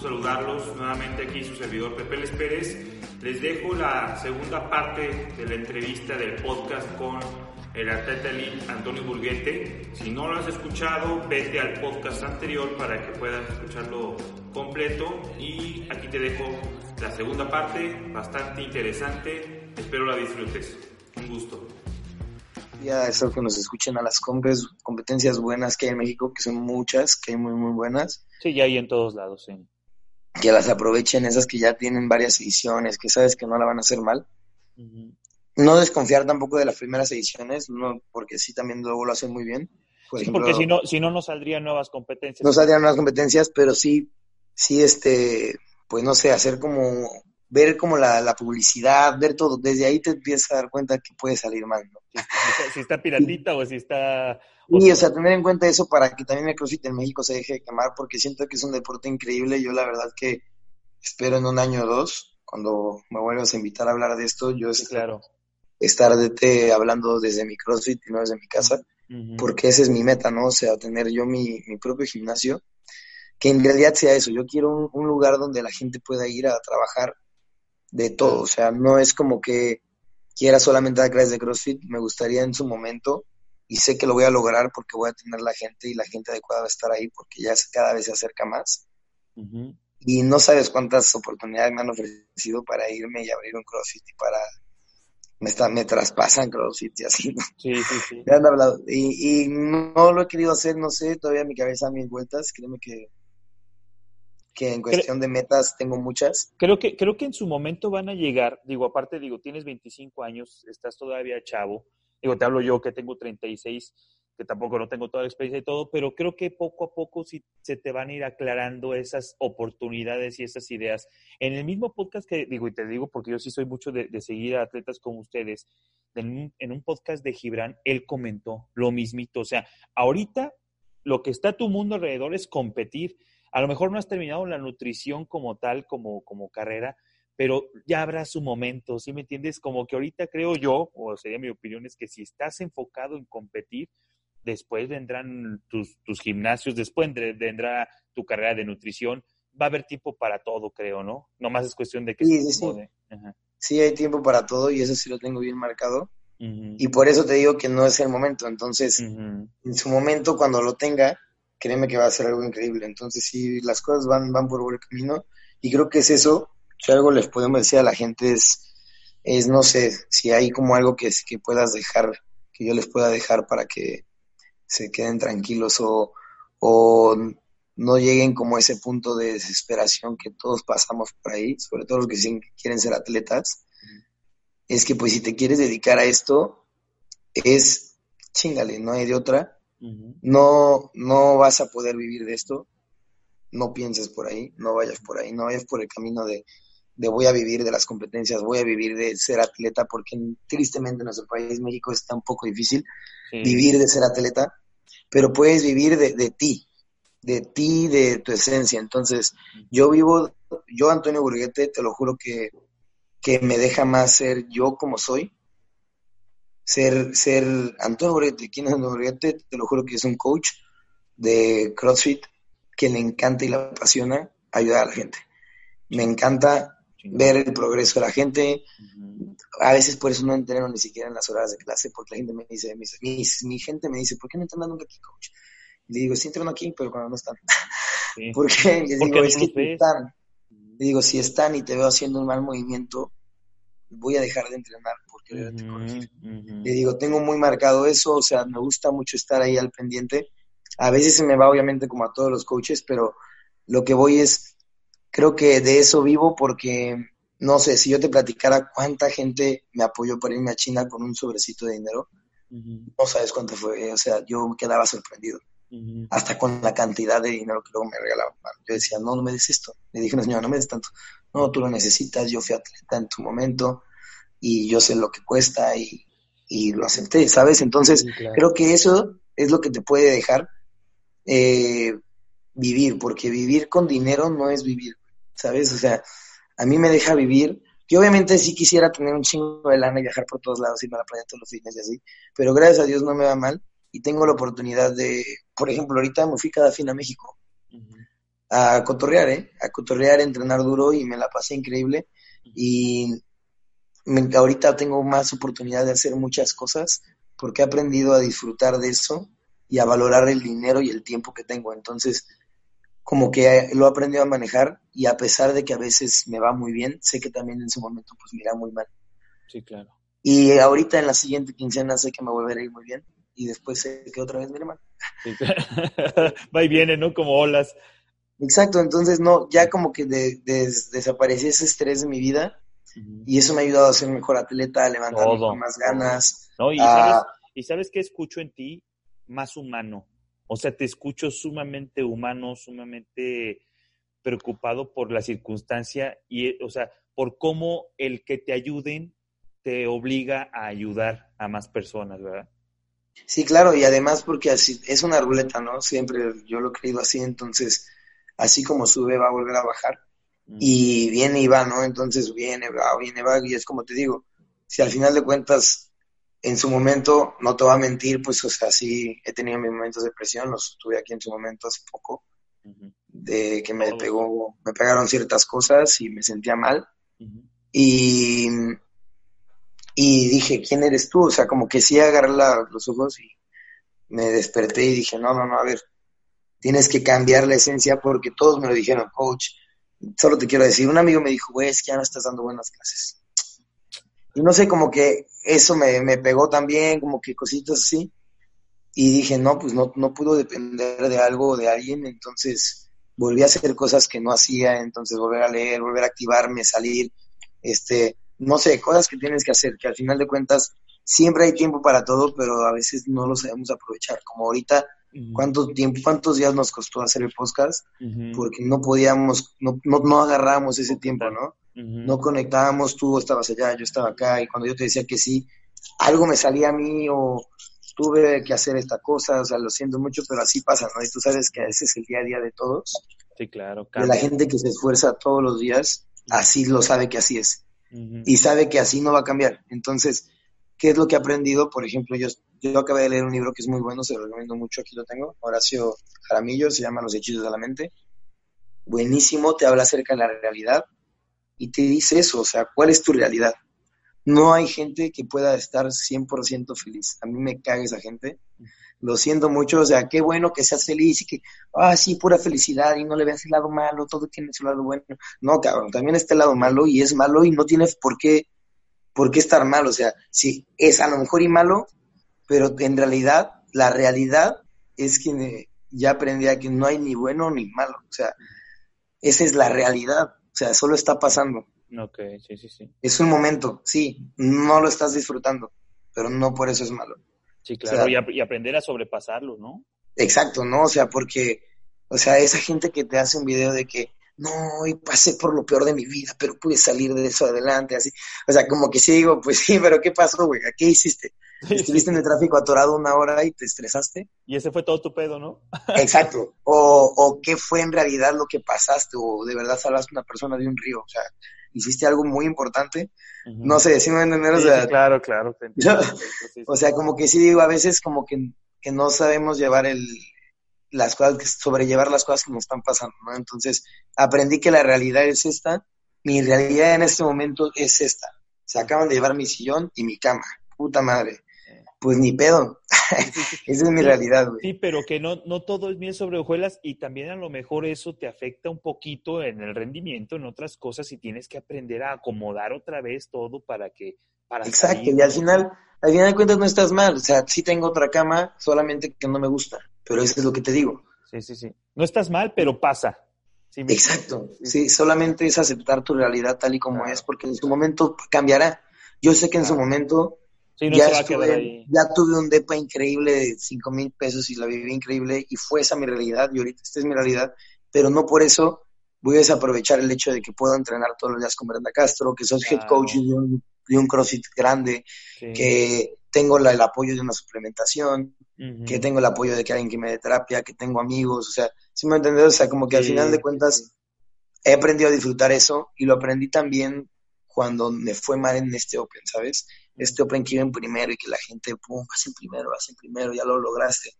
Saludarlos. Nuevamente aquí su servidor Pepe Les Pérez. Les dejo la segunda parte de la entrevista del podcast con el atleta elite Antonio Burguete. Si no lo has escuchado, vete al podcast anterior para que puedas escucharlo completo. Y aquí te dejo la segunda parte, bastante interesante. Espero la disfrutes. Un gusto ya eso que nos escuchen a las compes, competencias buenas que hay en México, que son muchas, que hay muy, muy buenas. Sí, ya hay en todos lados, sí. Que las aprovechen, esas que ya tienen varias ediciones, que sabes que no la van a hacer mal. No desconfiar tampoco de las primeras ediciones, no, porque sí también luego lo hacen muy bien. sí, porque si no, si no, no saldrían nuevas competencias. No saldrían nuevas competencias, pero sí, sí, este, pues no sé, hacer como ver como la, la, publicidad, ver todo, desde ahí te empiezas a dar cuenta que puede salir mal, ¿no? Si está, piratita o si está... Y, o sea, tener en cuenta eso para que también el CrossFit en México se deje de quemar, porque siento que es un deporte increíble. Yo la verdad que espero en un año o dos, cuando me vuelvas a invitar a hablar de esto, yo sí, claro. estar de te hablando desde mi CrossFit y no desde mi casa, porque esa es mi meta, ¿no? O sea, tener yo mi, mi propio gimnasio, que en realidad sea eso. Yo quiero un, un lugar donde la gente pueda ir a trabajar de todo, o sea, no es como que quiera solamente dar clases de CrossFit, me gustaría en su momento y sé que lo voy a lograr porque voy a tener la gente y la gente adecuada va a estar ahí porque ya cada vez se acerca más. Y no sabes cuántas oportunidades me han ofrecido para irme y abrir un CrossFit y para... Me, está, me traspasan CrossFit y así, Sí, sí, sí. Me han hablado. Y, y no lo he querido hacer, no sé, todavía mi cabeza a mil vueltas. Créeme que que en cuestión de metas tengo muchas. Creo que, creo que en su momento van a llegar, digo, aparte, digo, tienes 25 años, estás todavía chavo, digo, te hablo yo que tengo 36, que tampoco no tengo toda la experiencia y todo, pero creo que poco a poco sí se te van a ir aclarando esas oportunidades y esas ideas. En el mismo podcast que digo, y te digo porque yo sí soy mucho de, seguir a atletas como ustedes, en en un podcast de Gibran, él comentó lo mismito, o sea, ahorita lo que está tu mundo alrededor es competir, a lo mejor no has terminado la nutrición como tal, como, como carrera, pero ya habrá su momento, ¿sí me entiendes? Como que ahorita creo yo, o sería mi opinión, es que si estás enfocado en competir, después vendrán tus, tus gimnasios, después vendrá tu carrera de nutrición, va a haber tiempo para todo, creo, ¿no? No más es cuestión de que sí, se sí. sí, hay tiempo para todo y eso sí lo tengo bien marcado. Y por eso te digo que no es el momento. Entonces, en su momento, cuando lo tenga, créeme que va a ser algo increíble. Entonces, sí, las cosas van, van por buen camino y creo que es eso. Si algo les podemos decir a la gente es, es no sé, si hay como algo que, que puedas dejar, que yo les pueda dejar para que se queden tranquilos o, o no lleguen como a ese punto de desesperación que todos pasamos por ahí, sobre todo los que quieren ser atletas, es que pues si te quieres dedicar a esto, es chingale, no hay de otra. No, no vas a poder vivir de esto, no pienses por ahí, no vayas por ahí, no vayas por el camino de, voy a vivir de las competencias, voy a vivir de ser atleta, porque tristemente en nuestro país, México, está un poco difícil vivir de ser atleta, pero puedes vivir de, de, ti, de ti, de tu esencia. Entonces, yo vivo, yo Antonio Burguete, te lo juro que, que me deja más ser yo como soy, ser, ser Antonio Borghetti. ¿Quién es Antonio Borghetti? Te lo juro que es un coach de CrossFit que le encanta y le apasiona ayudar a la gente. Me encanta ver el progreso de la gente. A veces por eso no entreno ni siquiera en las horas de clase, porque la gente me dice, mi, mi, gente me dice, ¿por qué no entrenan nunca aquí, coach? Y le digo, sí entreno aquí, pero cuando no están. porque les digo, es que están. Le digo, si están y te veo haciendo un mal movimiento, voy a dejar de entrenar porque Le digo, tengo muy marcado eso, o sea, me gusta mucho estar ahí al pendiente. A veces se me va obviamente como a todos los coaches, pero lo que voy es, creo que de eso vivo porque, no sé, si yo te platicara cuánta gente me apoyó para irme a China con un sobrecito de dinero, no sabes cuánto fue, o sea, yo quedaba sorprendido. Hasta con la cantidad de dinero que luego me regalaban. Yo decía, no, no me des esto. Le dije, no, señora, no me des tanto no, tú lo necesitas, yo fui atleta en tu momento y yo sé lo que cuesta y, lo acepté, ¿sabes? Entonces, creo que eso es lo que te puede dejar eh, vivir, porque vivir con dinero no es vivir, ¿sabes? O sea, a mí me deja vivir. Yo obviamente sí quisiera tener un chingo de lana y viajar por todos lados, irme a la playa todos los fines y así, pero gracias a Dios no me va mal y tengo la oportunidad de, por ejemplo, ahorita me fui cada fin a México a cotorrear, ¿eh? A cotorrear, a entrenar duro y me la pasé increíble. Y ahorita tengo más oportunidad de hacer muchas cosas porque he aprendido a disfrutar de eso y a valorar el dinero y el tiempo que tengo. Entonces, como que lo he aprendido a manejar y a pesar de que a veces me va muy bien, sé que también en su momento pues me irá muy mal. Sí, claro. Y ahorita en la siguiente quincena sé que me volverá a ir muy bien y después sé que otra vez me irá mal. va y viene, ¿no? Como olas. Exacto, entonces no, ya como que desapareció ese estrés de mi vida y eso me ha ayudado a ser mejor atleta, a levantarme con más ganas. No, y, sabes, y sabes qué escucho en ti más humano. O sea, te escucho sumamente humano, sumamente preocupado por la circunstancia y, o sea, por cómo el que te ayuden te obliga a ayudar a más personas, ¿verdad? Sí, claro, y además porque así es una ruleta, ¿no? Siempre yo lo he creído así, entonces así como sube va a volver a bajar. Y viene y va, ¿no? Entonces viene, va, viene, va, y es como te digo, si al final de cuentas, en su momento, no te voy a mentir, pues, o sea, sí he tenido mis momentos de presión, los tuve aquí en su momento hace poco, de que me pegó, me pegaron ciertas cosas y me sentía mal. Y, y dije, ¿quién eres tú? O sea, como que sí agarré los ojos y me desperté y dije, no, no, no, a ver, tienes que cambiar la esencia porque todos me lo dijeron, coach. Solo te quiero decir, un amigo me dijo, güey, es que ya no estás dando buenas clases. Y no sé, como que eso me, me pegó también, como que cositas así. Y dije, no, pues no, no pudo depender de algo o de alguien, entonces volví a hacer cosas que no hacía, entonces volver a leer, volver a activarme, salir, este, no sé, cosas que tienes que hacer, que al final de cuentas siempre hay tiempo para todo, pero a veces no lo sabemos aprovechar. Como ahorita ¿Cuánto tiempo, cuántos días nos costó hacer el podcast? Porque no podíamos, no, no, no agarrábamos ese tiempo, ¿no? No conectábamos, tú estabas allá, yo estaba acá, y cuando yo te decía que sí, algo me salía a mí o tuve que hacer esta cosa, o sea, lo siento mucho, pero así pasa, ¿no? Y tú sabes que ese es el día a día de todos. Sí, claro. De la gente que se esfuerza todos los días, así lo sabe que así es. Y sabe que así no va a cambiar. Entonces, ¿Qué es lo que he aprendido? Por ejemplo, yo, yo acabé de leer un libro que es muy bueno, se lo recomiendo mucho, aquí lo tengo, Horacio Jaramillo, se llama Los hechizos de la mente. Buenísimo, te habla acerca de la realidad y te dice eso, o sea, ¿cuál es tu realidad? No hay gente que pueda estar 100% feliz. A mí me caga esa gente. Lo siento mucho, o sea, qué bueno que seas feliz y que, ah, sí, pura felicidad y no le veas el lado malo, todo tiene su lado bueno. No, cabrón, también está el lado malo y es malo y no tienes por qué ¿por qué estar mal? O sea, sí, es a lo mejor y malo, pero en realidad, la realidad es que ya aprendí a que no hay ni bueno ni malo. O sea, esa es la realidad. O sea, solo está pasando. Ok, sí, sí, sí. Es un momento, sí, no lo estás disfrutando, pero no por eso es malo. Sí, claro, y, aprender a sobrepasarlo, ¿no? Exacto, ¿no? O sea, porque, o sea, esa gente que te hace un video de que, no, y pasé por lo peor de mi vida, pero pude salir de eso adelante, así. O sea, como que sí digo, pues sí, pero ¿qué pasó, güey? ¿Qué hiciste? ¿Estuviste en el tráfico atorado una hora y te estresaste? Y ese fue todo tu pedo, ¿no? Exacto. O, o qué fue en realidad lo que pasaste, o de verdad salvaste a una persona de un río, o sea, hiciste algo muy importante. No sé, ¿sí me entender? O sea, claro, claro. o sea, como que sí digo, a veces como que, que no sabemos llevar el, las cosas, sobrellevar las cosas que nos están pasando, ¿no? Entonces, aprendí que la realidad es esta, mi realidad en este momento es esta. Se acaban de llevar mi sillón y mi cama, puta madre. Pues ni pedo. Esa es mi realidad, güey. Sí, pero que no, no todo es bien sobre hojuelas y también a lo mejor eso te afecta un poquito en el rendimiento, en otras cosas y tienes que aprender a acomodar otra vez todo para que... Para Exacto, y al final, al final de cuentas no estás mal. O sea, sí tengo otra cama, solamente que no me gusta pero eso es lo que te digo. Sí, sí, sí. No estás mal, pero pasa. Exacto, sí, solamente es aceptar tu realidad tal y como es, porque en su momento cambiará. Yo sé que en su momento ya, tuve un depa increíble de 5 mil pesos y la viví increíble y fue esa mi realidad y ahorita esta es mi realidad, pero no por eso voy a desaprovechar el hecho de que puedo entrenar todos los días con Brenda Castro, que soy head coach de un, de un CrossFit grande, que tengo el apoyo de una suplementación, que tengo el apoyo de que alguien que me dé terapia, que tengo amigos, o sea, si me entiendes? O sea, como que al final de cuentas he aprendido a disfrutar eso y lo aprendí también cuando me fue mal en este Open, ¿sabes? Este Open que iba en primero y que la gente, pum, vas en primero, vas en primero, ya lo lograste.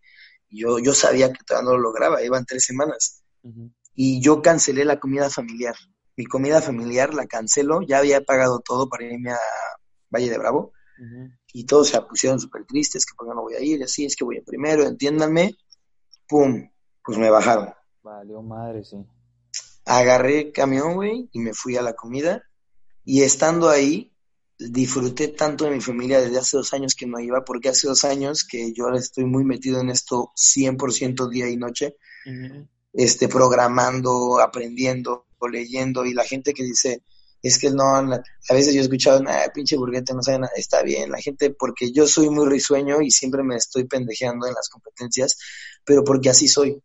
yo, yo sabía que todavía no lo lograba, iban tres semanas. y yo cancelé la comida familiar. Mi comida familiar la cancelo, ya había pagado todo para irme a Valle de Bravo y todos se pusieron súper tristes, que por qué no voy a ir, así es que voy a primero, entiéndanme, pum, pues me bajaron. Valió madre, sí. Agarré camión, güey, y me fui a la comida y estando ahí, disfruté tanto de mi familia desde hace dos años que no iba, porque hace dos años que yo estoy muy metido en esto 100% día y noche, este, programando, aprendiendo, leyendo, y la gente que dice, es que no, a veces yo he escuchado, nada, pinche burguete, no sabe nada, está bien, la gente, porque yo soy muy risueño y siempre me estoy pendejeando en las competencias, pero porque así soy,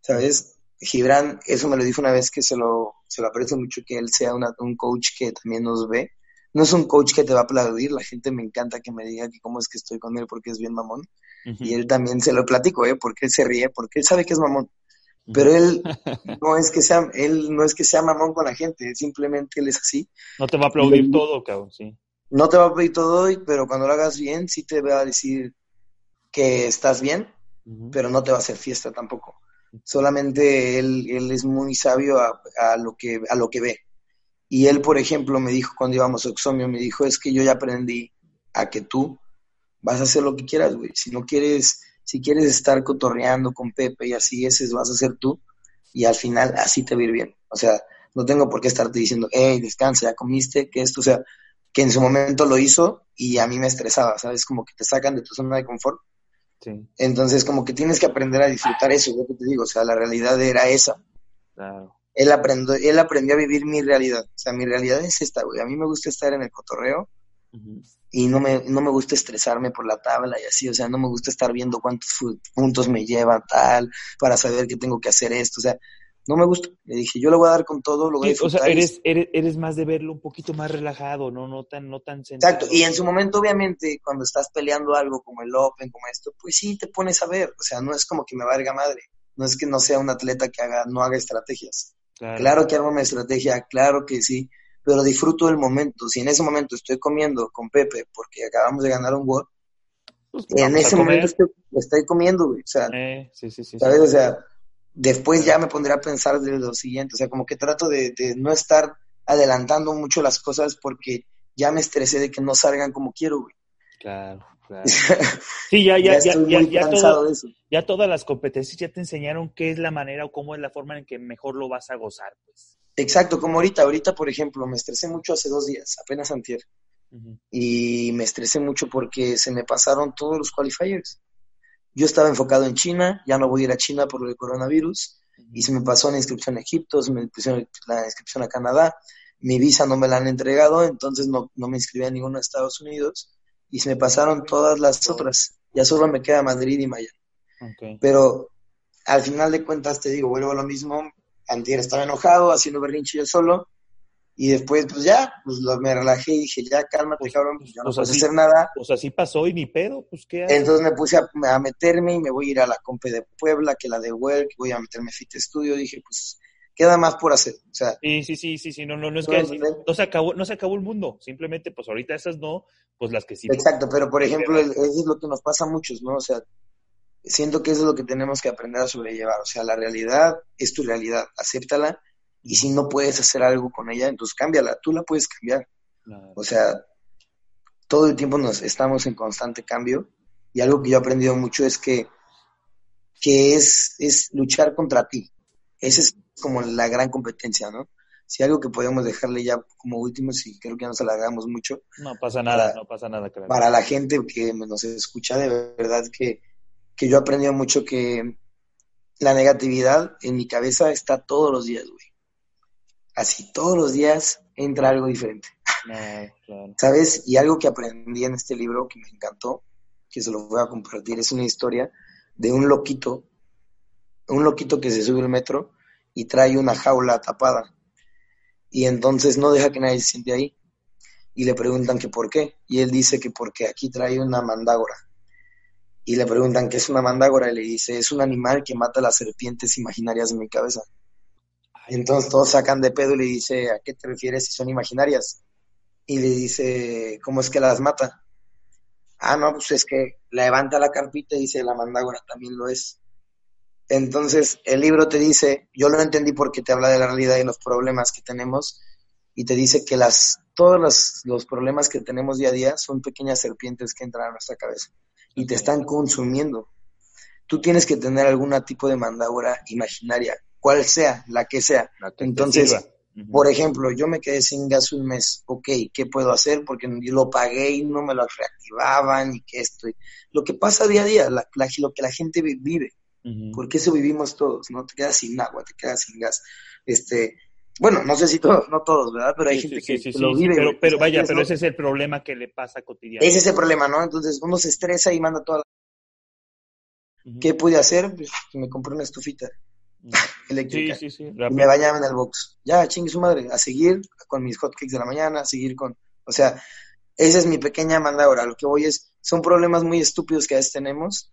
¿sabes? Gibran, eso me lo dijo una vez que se lo, se lo aprecio mucho que él sea un coach que también nos ve. No es un coach que te va a aplaudir, la gente me encanta que me diga que cómo es que estoy con él porque es bien mamón. Y él también se lo platico, ¿eh? Porque él se ríe, porque él sabe que es mamón. Pero él no es que sea, él no es que sea mamón con la gente, simplemente él es así. No te va a aplaudir todo, cabrón, sí. No te va a aplaudir todo, pero cuando lo hagas bien, sí te va a decir que estás bien, pero no te va a hacer fiesta tampoco. Solamente él, él es muy sabio a, a, lo que, a lo que ve. Y él, por ejemplo, me dijo cuando íbamos a Oxomio, me dijo, es que yo ya aprendí a que tú vas a hacer lo que quieras, güey. Si no quieres, si quieres estar cotorreando con Pepe y así, ese vas a ser tú. Y al final así te va a ir bien. O sea, no tengo por qué estarte diciendo, hey, descansa, ya comiste, que esto, o sea, que en su momento lo hizo y a mí me estresaba, ¿sabes? Como que te sacan de tu zona de confort entonces, como que tienes que aprender a disfrutar eso, lo que te digo, o sea, la realidad era esa. Él aprendió, él aprendió a vivir mi realidad, o sea, mi realidad es esta, güey. A mí me gusta estar en el cotorreo y no me, no me gusta estresarme por la tabla y así, o sea, no me gusta estar viendo cuántos puntos me lleva tal, para saber que tengo que hacer esto, o sea, no me gusta. Le dije, yo lo voy a dar con todo, lo voy a disfrutar. O sea, eres, eres, más de verlo un poquito más relajado, no, no tan, no tan Exacto, y en su momento, obviamente, cuando estás peleando algo como el Open, como esto, pues sí te pones a ver. O sea, no es como que me valga madre. No es que no sea un atleta que haga, no haga estrategias. Claro, que hago una estrategia, claro que sí, pero disfruto del momento. Si en ese momento estoy comiendo con Pepe porque acabamos de ganar un gol, pues en ese momento estoy, comiendo, güey. O sea, eh, sí, sí, sí, ¿sabes? O sea, después ya me pondré a pensar de lo siguiente, o sea, como que trato de, no estar adelantando mucho las cosas porque ya me estresé de que no salgan como quiero, güey. Claro, claro. Sí, ya, ya, ya, ya, ya, ya, todas las competencias ya te enseñaron qué es la manera o cómo es la forma en que mejor lo vas a gozar, pues. Exacto, como ahorita, ahorita, por ejemplo, me estresé mucho hace dos días, apenas antier. Y me estresé mucho porque se me pasaron todos los qualifiers. Yo estaba enfocado en China, ya no voy a ir a China por el coronavirus, y se me pasó la inscripción a Egipto, se me pusieron la inscripción a Canadá, mi visa no me la han entregado, entonces no, no me inscribí a ninguno de Estados Unidos, y se me pasaron todas las otras, ya solo me queda Madrid y Miami. Pero al final de cuentas, te digo, vuelvo a lo mismo, Antier estaba enojado, haciendo berrinche yo solo, y después, pues ya, pues me relajé y dije, ya cálmate, cabrón, pues ya no puedo hacer nada. Pues así pasó y ni pedo, pues qué Entonces me puse a, meterme y me voy a ir a la compe de Puebla, que la de Work, voy a meterme a Fit Studio. Dije, pues queda más por hacer. O sea, sí, sí, sí, sí, sí, no, no, no es que no se acabó, no se acabó el mundo, simplemente pues ahorita esas no, pues las que sí. Exacto, pero por ejemplo, eso es lo que nos pasa a muchos, ¿no? O sea, siento que eso es lo que tenemos que aprender a sobrellevar. O sea, la realidad es tu realidad, acéptala y si no puedes hacer algo con ella, entonces cámbiala, tú la puedes cambiar. O sea, todo el tiempo nos estamos en constante cambio y algo que yo he aprendido mucho es que, que es, es luchar contra ti. Esa es como la gran competencia, ¿no? Si algo que podemos dejarle ya como último, si creo que no se la hagamos mucho. No pasa nada, no pasa nada. Claro. Para la gente que nos escucha, de verdad que, que yo he aprendido mucho que la negatividad en mi cabeza está todos los días, güey así todos los días entra algo diferente. ¿Sabes? Y algo que aprendí en este libro que me encantó, que se lo voy a compartir, es una historia de un loquito, un loquito que se sube al metro y trae una jaula tapada. Y entonces no deja que nadie se siente ahí. Y le preguntan que por qué. Y él dice que porque aquí trae una mandágora. Y le preguntan qué es una mandágora y le dice, es un animal que mata las serpientes imaginarias en mi cabeza. Entonces todos sacan de pedo y le dice, ¿a qué te refieres si son imaginarias? Y le dice, ¿cómo es que las mata? Ah, no, pues es que levanta la carpita y dice, la mandágora también lo es. Entonces, el libro te dice, yo lo entendí porque te habla de la realidad y los problemas que tenemos, y te dice que las, todos los, los problemas que tenemos día a día son pequeñas serpientes que entran a nuestra cabeza y te están consumiendo. Tú tienes que tener algún tipo de mandadura imaginaria, cual sea, la que sea. Entonces, por ejemplo, yo me quedé sin gas un mes, ok, ¿qué puedo hacer? Porque lo pagué y no me lo reactivaban y que esto. Lo que pasa día a día, la, lo que la gente vive porque eso vivimos todos, ¿no? Te quedas sin agua, te quedas sin gas. Este, bueno, no sé si todos, no todos, ¿verdad? Pero hay gente que, lo vive. Pero, pero vaya, pero ese es el problema que le pasa cotidianamente. Ese es el problema, ¿no? Entonces uno se estresa y manda toda la... ¿Qué pude hacer? Pues me compré una estufita eléctrica. Sí, sí, sí. Y me bañaba en el box. Ya, chingue su madre, a seguir con mis hotcakes de la mañana, a seguir con... O sea, esa es mi pequeña manda ahora. Lo que voy es, son problemas muy estúpidos que a veces tenemos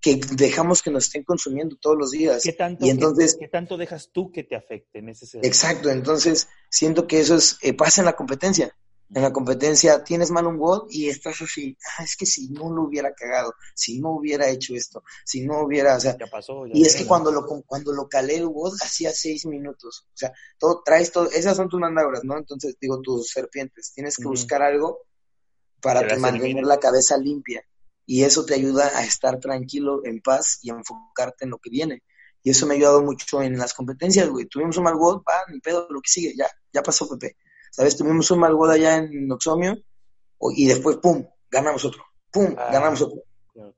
que dejamos que nos estén consumiendo todos los días. ¿Qué tanto, y entonces, ¿qué, tanto dejas tú que te afecte en ese sentido? Exacto, entonces siento que eso es, eh, pasa en la competencia. En la competencia tienes mal un WOD y estás así, ah, es que si no lo hubiera cagado, si no hubiera hecho esto, si no hubiera, o sea, ya pasó, y es que cuando lo, cuando lo calé el WOD hacía seis minutos, o sea, todo, traes todo, esas son tus mandabras, ¿no? Entonces, digo, tus serpientes, tienes que buscar algo para mantener la cabeza limpia y eso te ayuda a estar tranquilo, en paz y a enfocarte en lo que viene. Y eso me ha ayudado mucho en las competencias, güey. Tuvimos un mal WOD, va, ni pedo, lo que sigue, ya, ya pasó, Pepe. ¿Sabes? Tuvimos un mal WOD allá en Noxomio y después, pum, ganamos otro. Pum, ah, ganamos otro.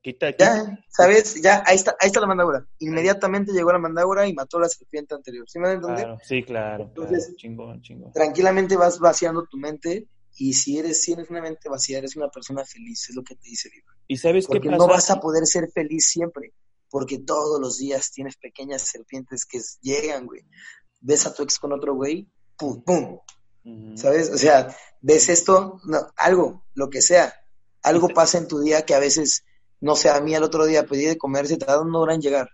Quita, Ya, ¿sabes? Ya, ahí está, ahí está la mandadura. Inmediatamente llegó la mandadura y mató a la serpiente anterior. ¿Sí me entender? Claro, sí, claro. Entonces, chingón, chingón. tranquilamente vas vaciando tu mente y si eres, si eres una mente vacía, eres una persona feliz, es lo que te dice el libro. ¿Y sabes porque qué no vas a poder ser feliz siempre, porque todos los días tienes pequeñas serpientes que llegan, güey. Ves a tu ex con otro güey, pum, pum. ¿Sabes? O sea, ves esto, algo, lo que sea. Algo pasa en tu día que a veces, no sé, a mí el otro día pedí de comer, se tardó una hora en llegar.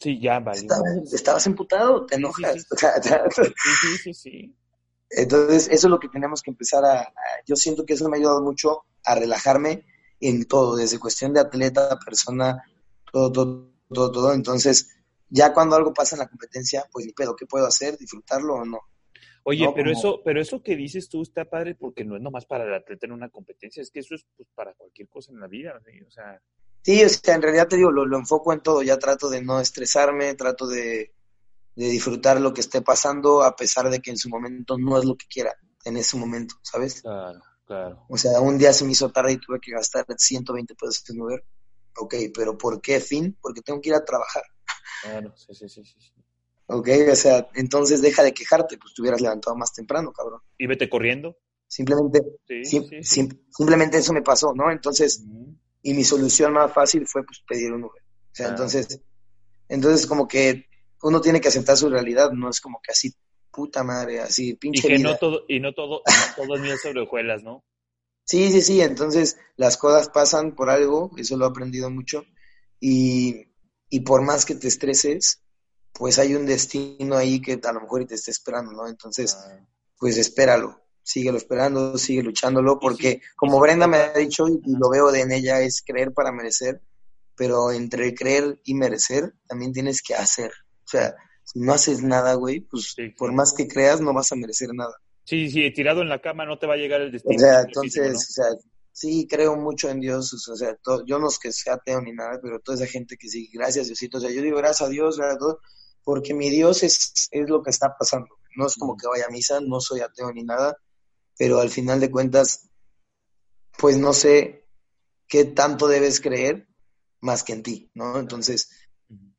Sí, ya, vale. Estabas, emputado, te enojas. sí, sí, sí. Entonces, eso es lo que tenemos que empezar a, Yo siento que eso me ha ayudado mucho a relajarme en todo, desde cuestión de atleta, persona, todo, todo, todo, todo. Entonces, ya cuando algo pasa en la competencia, pues ni pedo, ¿qué puedo hacer? ¿Disfrutarlo o no? Oye, pero eso, pero eso que dices tú está padre porque no es nomás para el atleta en una competencia, es que eso es pues, para cualquier cosa en la vida, o sea. Sí, o sea, en realidad te digo, lo, lo enfoco en todo, ya trato de no estresarme, trato de, de disfrutar lo que esté pasando a pesar de que en su momento no es lo que quiera en ese momento, ¿sabes? Claro, claro. O sea, un día se me hizo tarde y tuve que gastar 120 pesos en Uber. Ok, pero ¿por qué fin? Porque tengo que ir a trabajar. Claro, sí, sí, sí, sí. Ok, o sea, entonces deja de quejarte, pues te hubieras levantado más temprano, cabrón. ¿Y vete corriendo? Simplemente, simplemente eso me pasó, ¿no? Entonces, y mi solución más fácil fue pues pedir un Uber. O sea, entonces, entonces como que uno tiene que aceptar su realidad, no es como que así, puta madre, así, pinche. Y que no todo, y no todo, no todo es miel sobre hojuelas, ¿no? Sí, sí, sí, entonces las cosas pasan por algo, eso lo he aprendido mucho, y, y por más que te estreses, pues hay un destino ahí que a lo mejor te está esperando, ¿no? Entonces, ah. pues espéralo, síguelo esperando, sigue luchándolo, porque como Brenda me ha dicho, y lo veo de en ella, es creer para merecer, pero entre creer y merecer, también tienes que hacer. O sea, si no haces nada, güey, pues por más que creas, no vas a merecer nada. Sí, sí, tirado en la cama no te va a llegar el destino. O sea, entonces, o sea, sí, creo mucho en Dios, o sea, yo no es que sea ateo ni nada, pero toda esa gente que sí, gracias Diosito, o sea, yo digo gracias a Dios, gracias a todo, porque mi Dios es, es lo que está pasando. No es como que vaya a misa, no soy ateo ni nada, pero al final de cuentas, pues no sé qué tanto debes creer más que en ti, ¿no? Entonces,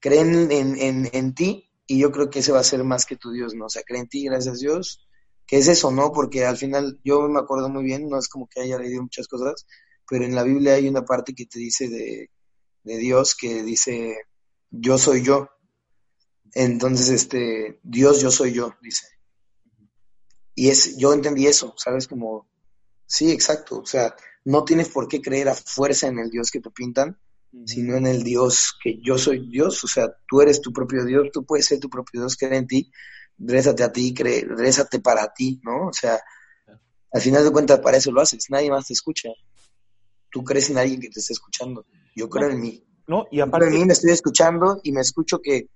creen en, en, ti y yo creo que ese va a ser más que tu Dios, ¿no? O sea, creen en ti, gracias a Dios, que es eso, ¿no? Porque al final yo me acuerdo muy bien, no es como que haya leído muchas cosas, pero en la Biblia hay una parte que te dice de, de Dios que dice, yo soy yo. Entonces, este, Dios, yo soy yo, dice. Y es, yo entendí eso, ¿sabes? Como, sí, exacto. O sea, no tienes por qué creer a fuerza en el Dios que te pintan, sino en el Dios que yo soy Dios, o sea, tú eres tu propio Dios, tú puedes ser tu propio Dios, cree en ti, rézate a ti, cree, rézate para ti, ¿no? O sea, al final de cuentas para eso lo haces, nadie más te escucha. Tú crees en alguien que te está escuchando. Yo creo en mí. ¿no? Y aparte... de mí me estoy escuchando y me escucho que,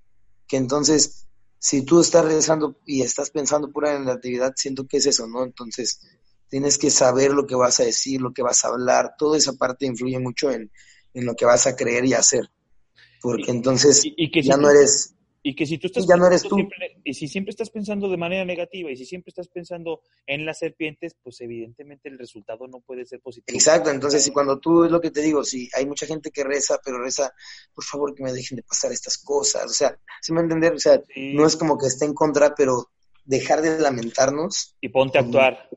que entonces, si tú estás rezando y estás pensando pura en la actividad, siento que es eso, ¿no? Entonces, tienes que saber lo que vas a decir, lo que vas a hablar, toda esa parte influye mucho en, en lo que vas a creer y hacer. Porque entonces ya no eres y que si tú estás ya no eres tú. y si siempre estás pensando de manera negativa y si siempre estás pensando en las serpientes, pues evidentemente el resultado no puede ser positivo. Exacto, entonces si cuando tú es lo que te digo, si hay mucha gente que reza, pero reza, por favor que me dejen de pasar estas cosas, o sea, ¿sí me entender? O sea, no es como que esté en contra, pero dejar de lamentarnos. Y ponte a actuar.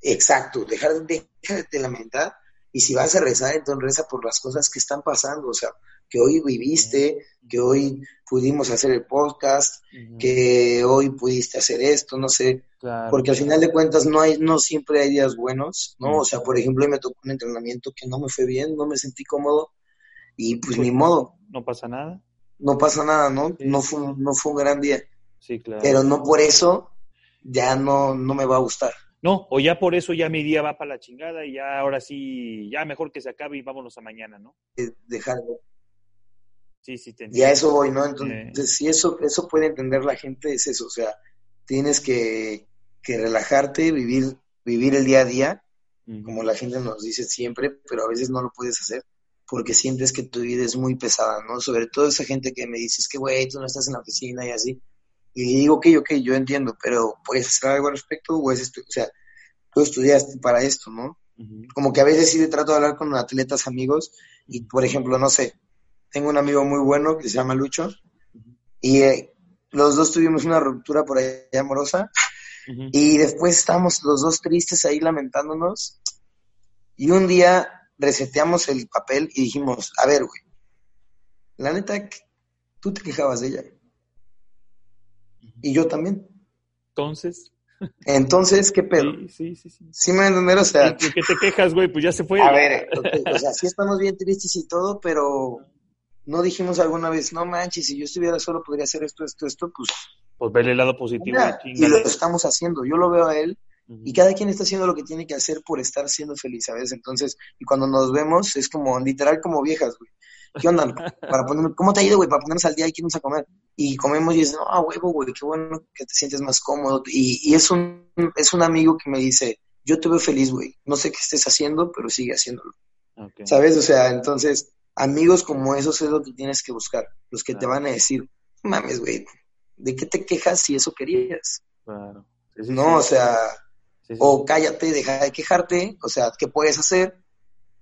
Exacto, dejar de, dejar de lamentar y si vas a rezar, entonces reza por las cosas que están pasando, o sea, que hoy viviste, que hoy pudimos hacer el podcast, que hoy pudiste hacer esto, no sé, porque al final de cuentas no hay, no siempre hay días buenos, ¿no? O sea, por ejemplo, me tocó un entrenamiento que no me fue bien, no me sentí cómodo y pues, ni modo. No pasa nada. No pasa nada, ¿no? No fue, no fue un gran día. Sí, claro. Pero no por eso ya no, no me va a gustar. No, o ya por eso ya mi día va para la chingada y ya ahora sí, ya mejor que se acabe y vámonos a mañana, ¿no? Dejarlo. Sí, sí, Y a eso voy, ¿no? Entonces, si eso, eso puede entender la gente, es eso, o sea, tienes que, que relajarte, vivir, vivir el día a día, como la gente nos dice siempre, pero a veces no lo puedes hacer porque sientes que tu vida es muy pesada, ¿no? Sobre todo esa gente que me dice, es que, güey, tú no estás en la oficina y así. Y digo, ok, ok, yo entiendo, pero ¿puedes hacer algo al respecto? O, es o sea, tú estudiaste para esto, ¿no? Como que a veces sí le trato de hablar con atletas amigos y, por ejemplo, no sé, tengo un amigo muy bueno que se llama Lucho y eh, los dos tuvimos una ruptura por ahí amorosa y después estábamos los dos tristes ahí lamentándonos y un día reseteamos el papel y dijimos, a ver, güey, la neta, tú te quejabas de ella. Y yo también. Entonces. Entonces, ¿qué pedo? Sí, sí, sí. Sí, me entender, o sea. ¿Qué te quejas, güey? Pues ya se fue. A ver, o sea, sí estamos bien tristes y todo, pero no dijimos alguna vez, no manches, si yo estuviera solo podría hacer esto, esto, esto, pues... Pues verle el lado positivo. y lo estamos haciendo, yo lo veo a él y cada quien está haciendo lo que tiene que hacer por estar siendo feliz, ¿sabes? Entonces, y cuando nos vemos es como, literal, como viejas, güey. ¿Qué onda? Para ponerme, ¿Cómo te ha ido, güey? Para ponernos al día y irnos a comer. Y comemos y dices, no, huevo, güey, qué bueno que te sientes más cómodo. Y, y es, un, es un amigo que me dice, yo te veo feliz, güey. No sé qué estés haciendo, pero sigue haciéndolo. ¿Sabes? O sea, entonces, amigos como esos es lo que tienes que buscar, los que te van a decir, mames, güey, ¿de qué te quejas si eso querías? Claro. no, o sea, o cállate, deja de quejarte, o sea, ¿qué puedes hacer?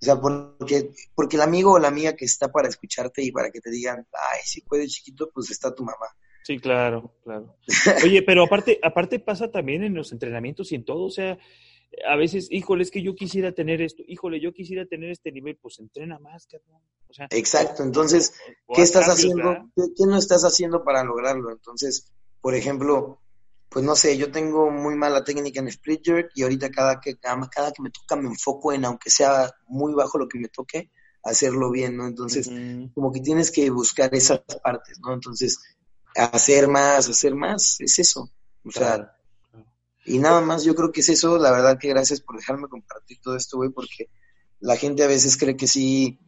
O sea, porque, porque el amigo o la amiga que está para escucharte y para que te digan, ay, si puedes chiquito, pues está tu mamá. Sí, claro, claro. Oye, pero aparte, aparte pasa también en los entrenamientos y en todo, o sea, a veces, híjole, es que yo quisiera tener esto, híjole, yo quisiera tener este nivel, pues entrena más, cabrón. O sea, Exacto, entonces, ¿qué estás haciendo? ¿qué, no estás haciendo para lograrlo? Entonces, por ejemplo, pues no sé, yo tengo muy mala técnica en split jerk y ahorita cada que, cada que me toca me enfoco en, aunque sea muy bajo lo que me toque, hacerlo bien, ¿no? Entonces, como que tienes que buscar esas partes, ¿no? Entonces, hacer más, hacer más, es eso. O sea, y nada más, yo creo que es eso. La verdad que gracias por dejarme compartir todo esto, güey, porque la gente a veces cree que sí,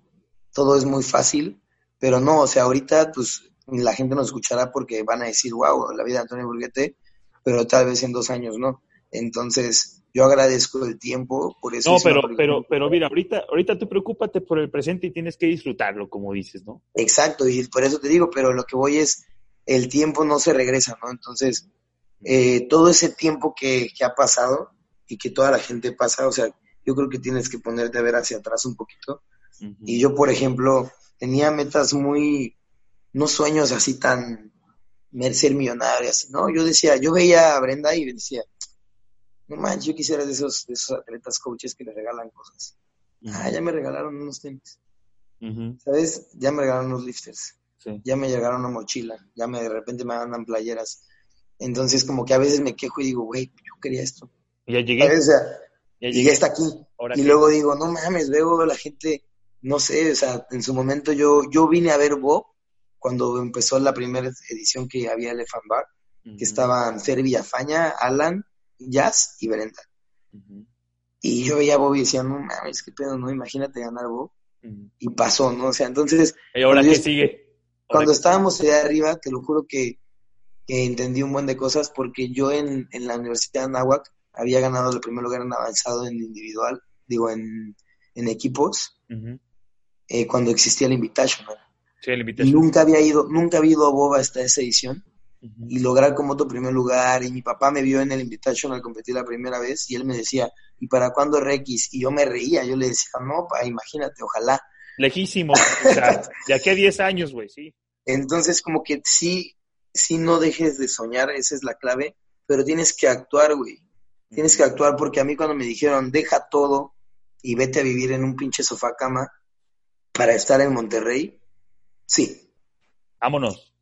todo es muy fácil, pero no, o sea, ahorita pues la gente nos escuchará porque van a decir, wow, la vida de Antonio Burguete, pero tal vez en dos años no. Entonces, yo agradezco el tiempo, por eso. No, pero, pero, pero mira, ahorita, ahorita tú preocúpate por el presente y tienes que disfrutarlo, como dices, ¿no? Exacto, y por eso te digo, pero lo que voy es, el tiempo no se regresa, ¿no? Entonces, eh, todo ese tiempo que, ha pasado y que toda la gente pasa, o sea, yo creo que tienes que ponerte a ver hacia atrás un poquito. Y yo, por ejemplo, tenía metas muy, no sueños así tan ser millonarias, ¿no? Yo decía, yo veía a Brenda y decía, no manches, yo quisiera de esos, de esos atletas coaches que le regalan cosas. Ah, ya me regalaron unos tenis. ¿Sabes? Ya me regalaron unos lifters. Ya me llegaron una mochila. Ya me de repente me mandan playeras. Entonces, como que a veces me quejo y digo, güey, yo quería esto. Ya llegué. O sea, ya llegué. está aquí. y luego digo, no mames, veo la gente, no sé, o sea, en su momento yo, yo vine a ver Bob cuando empezó la primera edición que había el Fan Bar, que estaban Fer Villafaña, Alan, Jazz y Brenda. Y yo veía a Bob y decía, no mames, qué pedo, no, imagínate ganar Bob. y pasó, ¿no? O sea, entonces... ¿Y ahora qué sigue? Cuando estábamos allá arriba, te lo juro que, entendí un buen de cosas porque yo en, la Universidad de Anáhuac había ganado el primer lugar en avanzado en individual, digo, en, equipos, eh, cuando existía el Invitational. Sí, el nunca había ido, nunca había ido a Boba hasta esa edición y lograr como tu primer lugar. Y mi papá me vio en el Invitational competir la primera vez y él me decía, ¿y para cuándo RX? Y yo me reía, yo le decía, no, pa, imagínate, ojalá. Lejísimo, o sea, de aquí a 10 años, güey, sí. Entonces, como que sí, sí no dejes de soñar, esa es la clave, pero tienes que actuar, güey. Tienes que actuar porque a mí cuando me dijeron, deja todo y vete a vivir en un pinche sofá cama para estar en Monterrey, sí. Vámonos.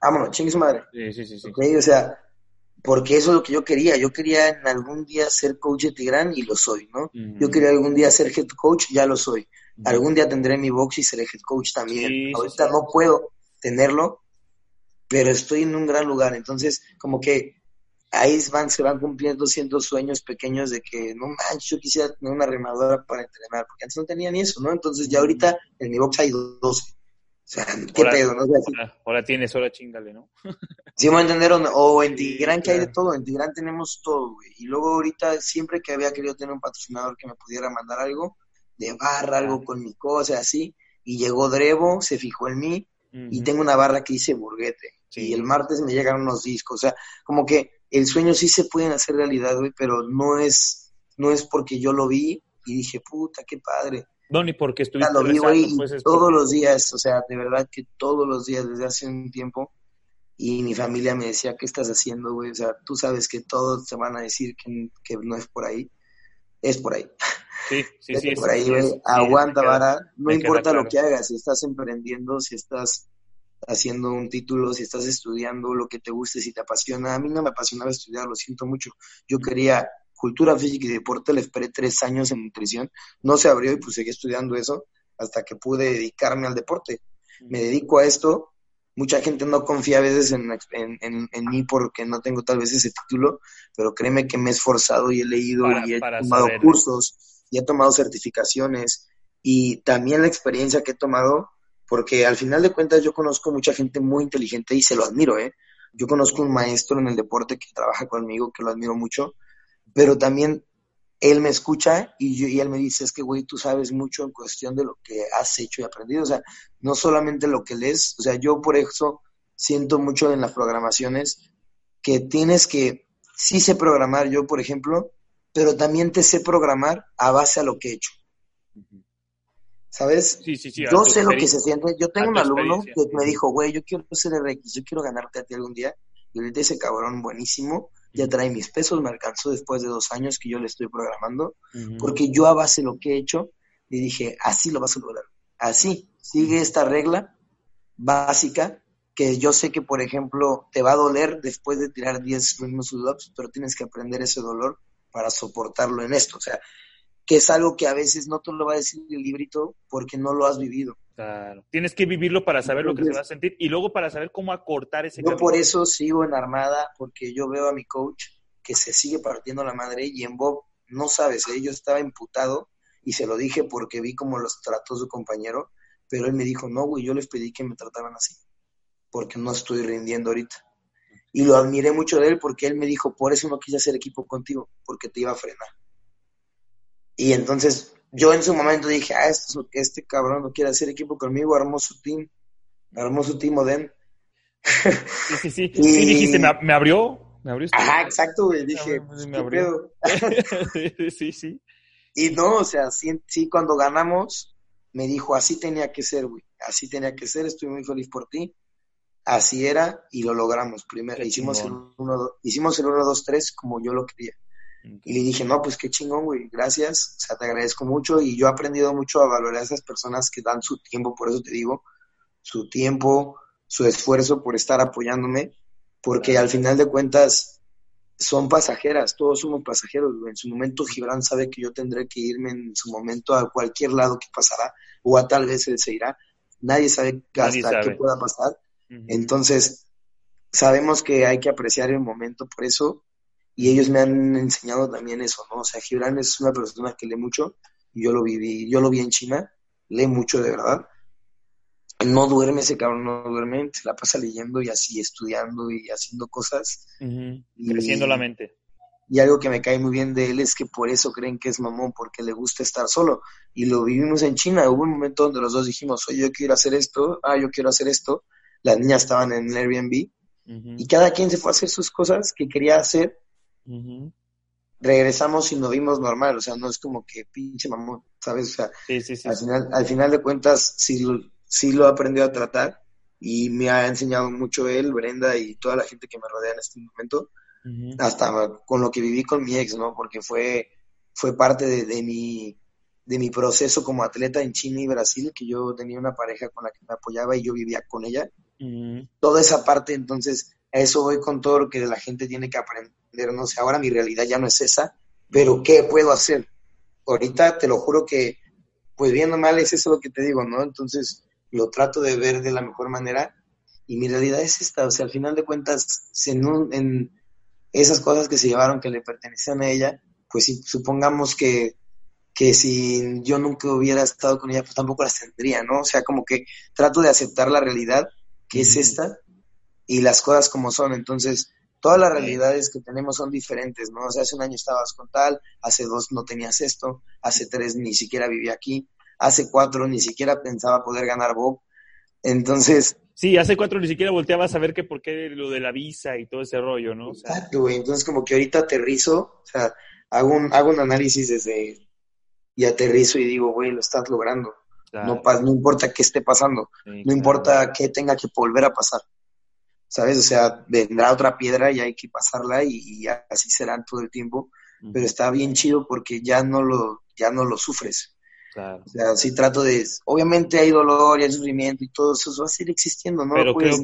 Vámonos, chingue su madre. Sí, sí, sí. sí. o sea, porque eso es lo que yo quería. Yo quería en algún día ser coach de Tigrán y lo soy, ¿no? Yo quería algún día ser head coach, ya lo soy. Algún día tendré mi box y seré head coach también. Ahorita no puedo tenerlo, pero estoy en un gran lugar. Entonces, como que ahí van, se van cumpliendo cientos sueños pequeños de que, no manches, yo quisiera tener una remadora para entrenar, porque antes no tenía ni eso, ¿no? Entonces ya ahorita en mi box hay 12. O sea, ¿qué pedo? ¿no? ahora, tienes, ahora chingale, ¿no? sí, me entendieron. O en Tigrán que hay de todo. En Tigrán tenemos todo, güey. Y luego ahorita, siempre que había querido tener un patrocinador que me pudiera mandar algo, de barra, algo con mi cosa, así. Y llegó Drevo, se fijó en mí. Y tengo una barra que dice Burguete. Y el martes me llegan unos discos. O sea, como que el sueño sí se pueden hacer realidad, güey, pero no es, no es porque yo lo vi y dije, puta, qué padre no, ni porque estuviste lo vi, pues, todos los días, o sea, de verdad que todos los días desde hace un tiempo y mi familia me decía, ¿qué estás haciendo, güey? O sea, tú sabes que todos te van a decir que, que no es por ahí. Es por ahí. Sí, sí, sí. por ahí, güey. Aguanta, vara. No importa lo que hagas, si estás emprendiendo, si estás haciendo un título, si estás estudiando lo que te guste, si te apasiona. A mí no me apasionaba estudiar, lo siento mucho. Yo quería cultura física y deporte, le esperé tres años en nutrición, no se abrió y pues seguí estudiando eso hasta que pude dedicarme al deporte. Me dedico a esto, mucha gente no confía a veces en, en, mí porque no tengo tal vez ese título, pero créeme que me he esforzado y he leído y he tomado cursos y he tomado certificaciones y también la experiencia que he tomado, porque al final de cuentas yo conozco mucha gente muy inteligente y se lo admiro, ¿eh? Yo conozco un maestro en el deporte que trabaja conmigo, que lo admiro mucho, pero también él me escucha y, yo, y él me dice, es que, güey, tú sabes mucho en cuestión de lo que has hecho y aprendido, o sea, no solamente lo que lees, o sea, yo por eso siento mucho en las programaciones que tienes que, sí sé programar yo, por ejemplo, pero también te sé programar a base a lo que he hecho. ¿Sabes? Sí, sí, sí, yo sé lo que se siente. Yo tengo un alumno que me dijo, güey, yo quiero ser RX, yo quiero ganarte a ti algún día. Y ahorita ese cabrón buenísimo ya trae mis pesos, me alcanzó después de dos años que yo le estoy programando, porque yo a base de lo que he hecho, le dije, así lo vas a lograr, así, sigue esta regla básica, que yo sé que, por ejemplo, te va a doler después de tirar 10 mismos ups, pero tienes que aprender ese dolor para soportarlo en esto, o sea, que es algo que a veces no te lo va a decir el librito porque no lo has vivido. Claro. Tienes que vivirlo para saber lo que se va a sentir y luego para saber cómo acortar ese Yo por eso sigo en Armada, porque yo veo a mi coach que se sigue partiendo la madre y en Bob, no sabes, ¿eh? yo estaba imputado y se lo dije porque vi cómo los trató su compañero, pero él me dijo, no, güey, yo les pedí que me trataran así, porque no estoy rindiendo ahorita. Y lo admiré mucho de él porque él me dijo, por eso no quise hacer equipo contigo, porque te iba a frenar. Y entonces yo en su momento dije, ah, esto es lo que este cabrón no quiere hacer equipo conmigo, armó su team, armó su team Oden. Sí, sí, sí. y... sí dijiste, me, abrió, me abrió. Ajá, exacto, güey. Dije, pues, me abrió. sí, sí. Y no, o sea, sí, sí, cuando ganamos, me dijo, así tenía que ser, güey. Así tenía que ser, estoy muy feliz por ti. Así era y lo logramos. Primero, hicimos el, uno, hicimos el 1, 2, 3 como yo lo quería. Y le dije, no, pues qué chingón, güey, gracias, o sea, te agradezco mucho y yo he aprendido mucho a valorar a esas personas que dan su tiempo, por eso te digo, su tiempo, su esfuerzo por estar apoyándome, porque al final de cuentas son pasajeras, todos somos pasajeros, güey. En su momento Gibran sabe que yo tendré que irme en su momento a cualquier lado que pasará, o a tal vez él se irá. Nadie sabe hasta qué pueda pasar. Entonces, sabemos que hay que apreciar el momento, por eso y ellos me han enseñado también eso, ¿no? O sea, Gibran es una persona que lee mucho, yo lo viví, yo lo vi en China, lee mucho de verdad. No duerme ese cabrón, no duerme, se la pasa leyendo y así estudiando y haciendo cosas. Creciendo la mente. Y algo que me cae muy bien de él es que por eso creen que es mamón, porque le gusta estar solo. Y lo vivimos en China. Hubo un momento donde los dos dijimos, oye, yo quiero hacer esto, ah, yo quiero hacer esto. Las niñas estaban en el Airbnb y cada quien se fue a hacer sus cosas que quería hacer. Regresamos y nos vimos normal, o sea, no es como que pinche mamón, ¿sabes? O sea, Al, final, al final de cuentas sí lo, sí lo he aprendido a tratar y me ha enseñado mucho él, Brenda y toda la gente que me rodea en este momento hasta con lo que viví con mi ex, ¿no? Porque fue, fue parte de, mi, de mi proceso como atleta en China y Brasil, que yo tenía una pareja con la que me apoyaba y yo vivía con ella. Toda esa parte, entonces, a eso voy con todo lo que la gente tiene que aprender, no sé, ahora mi realidad ya no es esa, pero ¿qué puedo hacer? Ahorita te lo juro que, pues viendo mal es eso lo que te digo, ¿no? Entonces, lo trato de ver de la mejor manera y mi realidad es esta, o sea, al final de cuentas, en, un, en, esas cosas que se llevaron que le pertenecían a ella, pues supongamos que, que si yo nunca hubiera estado con ella, pues tampoco las tendría, ¿no? O sea, como que trato de aceptar la realidad que es esta y las cosas como son. Entonces, todas las realidades que tenemos son diferentes, ¿no? O sea, hace un año estabas con tal, hace dos no tenías esto, hace tres ni siquiera vivía aquí, hace cuatro ni siquiera pensaba poder ganar Bob. Entonces, Sí, hace cuatro ni siquiera volteabas a ver que por qué lo de la visa y todo ese rollo, ¿no? Exacto, güey. Entonces, como que ahorita aterrizo, o sea, hago un, hago un análisis desde. y aterrizo y digo, güey, lo estás logrando. No, no importa qué esté pasando, no importa qué tenga que volver a pasar. ¿Sabes? O sea, vendrá otra piedra y hay que pasarla y, así será todo el tiempo. Pero está bien chido porque ya no lo, ya no lo sufres. O sea, sí trato de... Obviamente hay dolor y hay sufrimiento y todo eso va a seguir existiendo, ¿no? Pero creo,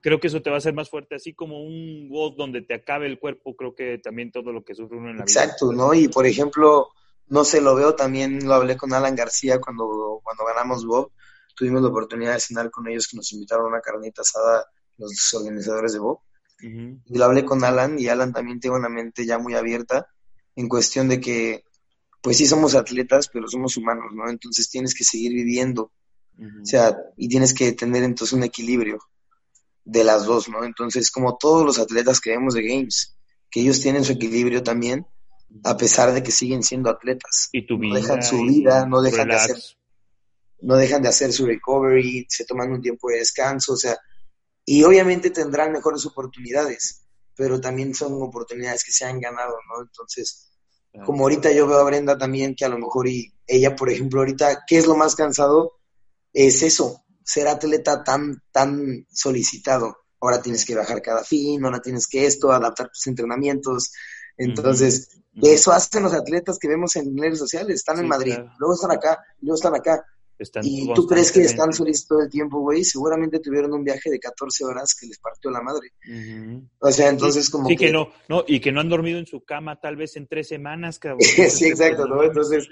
Creo, que eso te va a hacer más fuerte, así como un voz donde te acabe el cuerpo, creo que también todo lo que sufre uno en la vida. Exacto, ¿no? Y por ejemplo, no sé, lo veo también, lo hablé con Alan García cuando, cuando ganamos Bob, tuvimos la oportunidad de cenar con ellos que nos invitaron a una carnita asada los organizadores de Bob. Y lo hablé con Alan y Alan también tiene una mente ya muy abierta en cuestión de que pues sí somos atletas, pero somos humanos, ¿no? Entonces tienes que seguir viviendo, o sea, y tienes que tener entonces un equilibrio de las dos, ¿no? Entonces, como todos los atletas que vemos de Games, que ellos tienen su equilibrio también, a pesar de que siguen siendo atletas. Y tu vida. No dejan su vida, no dejan de hacer no dejan de hacer su recovery, se toman un tiempo de descanso, o sea, y obviamente tendrán mejores oportunidades, pero también son oportunidades que se han ganado, ¿no? Entonces, como ahorita yo veo a Brenda también, que a lo mejor y ella, por ejemplo, ahorita, ¿qué es lo más cansado? Es eso, ser atleta tan, tan solicitado. Ahora tienes que bajar cada fin, ahora tienes que esto, adaptar tus entrenamientos. Entonces, eso hacen los atletas que vemos en redes sociales, están en Madrid, luego están acá, luego están acá y tú crees que están solos todo el tiempo, güey, seguramente tuvieron un viaje de 14 horas que les partió la madre. O sea, entonces como sí, que... no, no, y que no han dormido en su cama tal vez en tres semanas, cabrón. sí, exacto, ¿no? Entonces,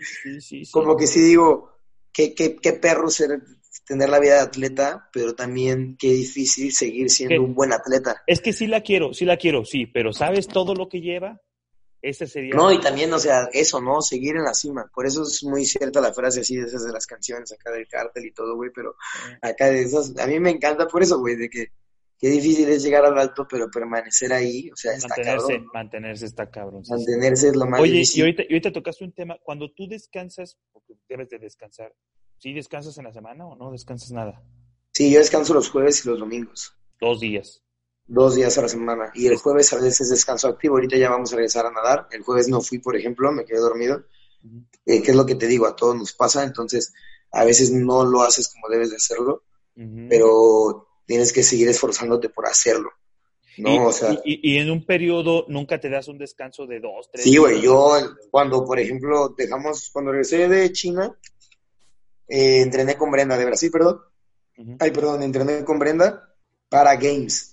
como que sí digo, qué, qué, qué perro ser, tener la vida de atleta, pero también qué difícil seguir siendo un buen atleta. Es que sí la quiero, sí la quiero, sí, pero ¿sabes todo lo que lleva? Ese sería. No, y también, o sea, eso, ¿no? Seguir en la cima. Por eso es muy cierta la frase así de esas de las canciones acá del cártel y todo, güey, pero acá de esas, a mí me encanta por eso, güey, de que qué difícil es llegar al alto, pero permanecer ahí, o sea, está mantenerse, cabrón. Mantenerse está cabrón. Mantenerse es lo más Oye, difícil. y ahorita, y ahorita tocaste un tema, cuando tú descansas, porque debes de descansar, ¿sí descansas en la semana o no descansas nada? Sí, yo descanso los jueves y los domingos. Dos días dos días a la semana. Y el jueves a veces descanso activo. Ahorita ya vamos a regresar a nadar. El jueves no fui, por ejemplo, me quedé dormido. Eh, que es lo que te digo, a todos nos pasa. Entonces, a veces no lo haces como debes de hacerlo, pero tienes que seguir esforzándote por hacerlo. ¿no? Y, o sea, y, en un periodo nunca te das un descanso de dos, tres. Sí, güey, yo cuando, por ejemplo, dejamos, cuando regresé de China, eh, entrené con Brenda, de Brasil, perdón. Ay, perdón, entrené con Brenda para Games.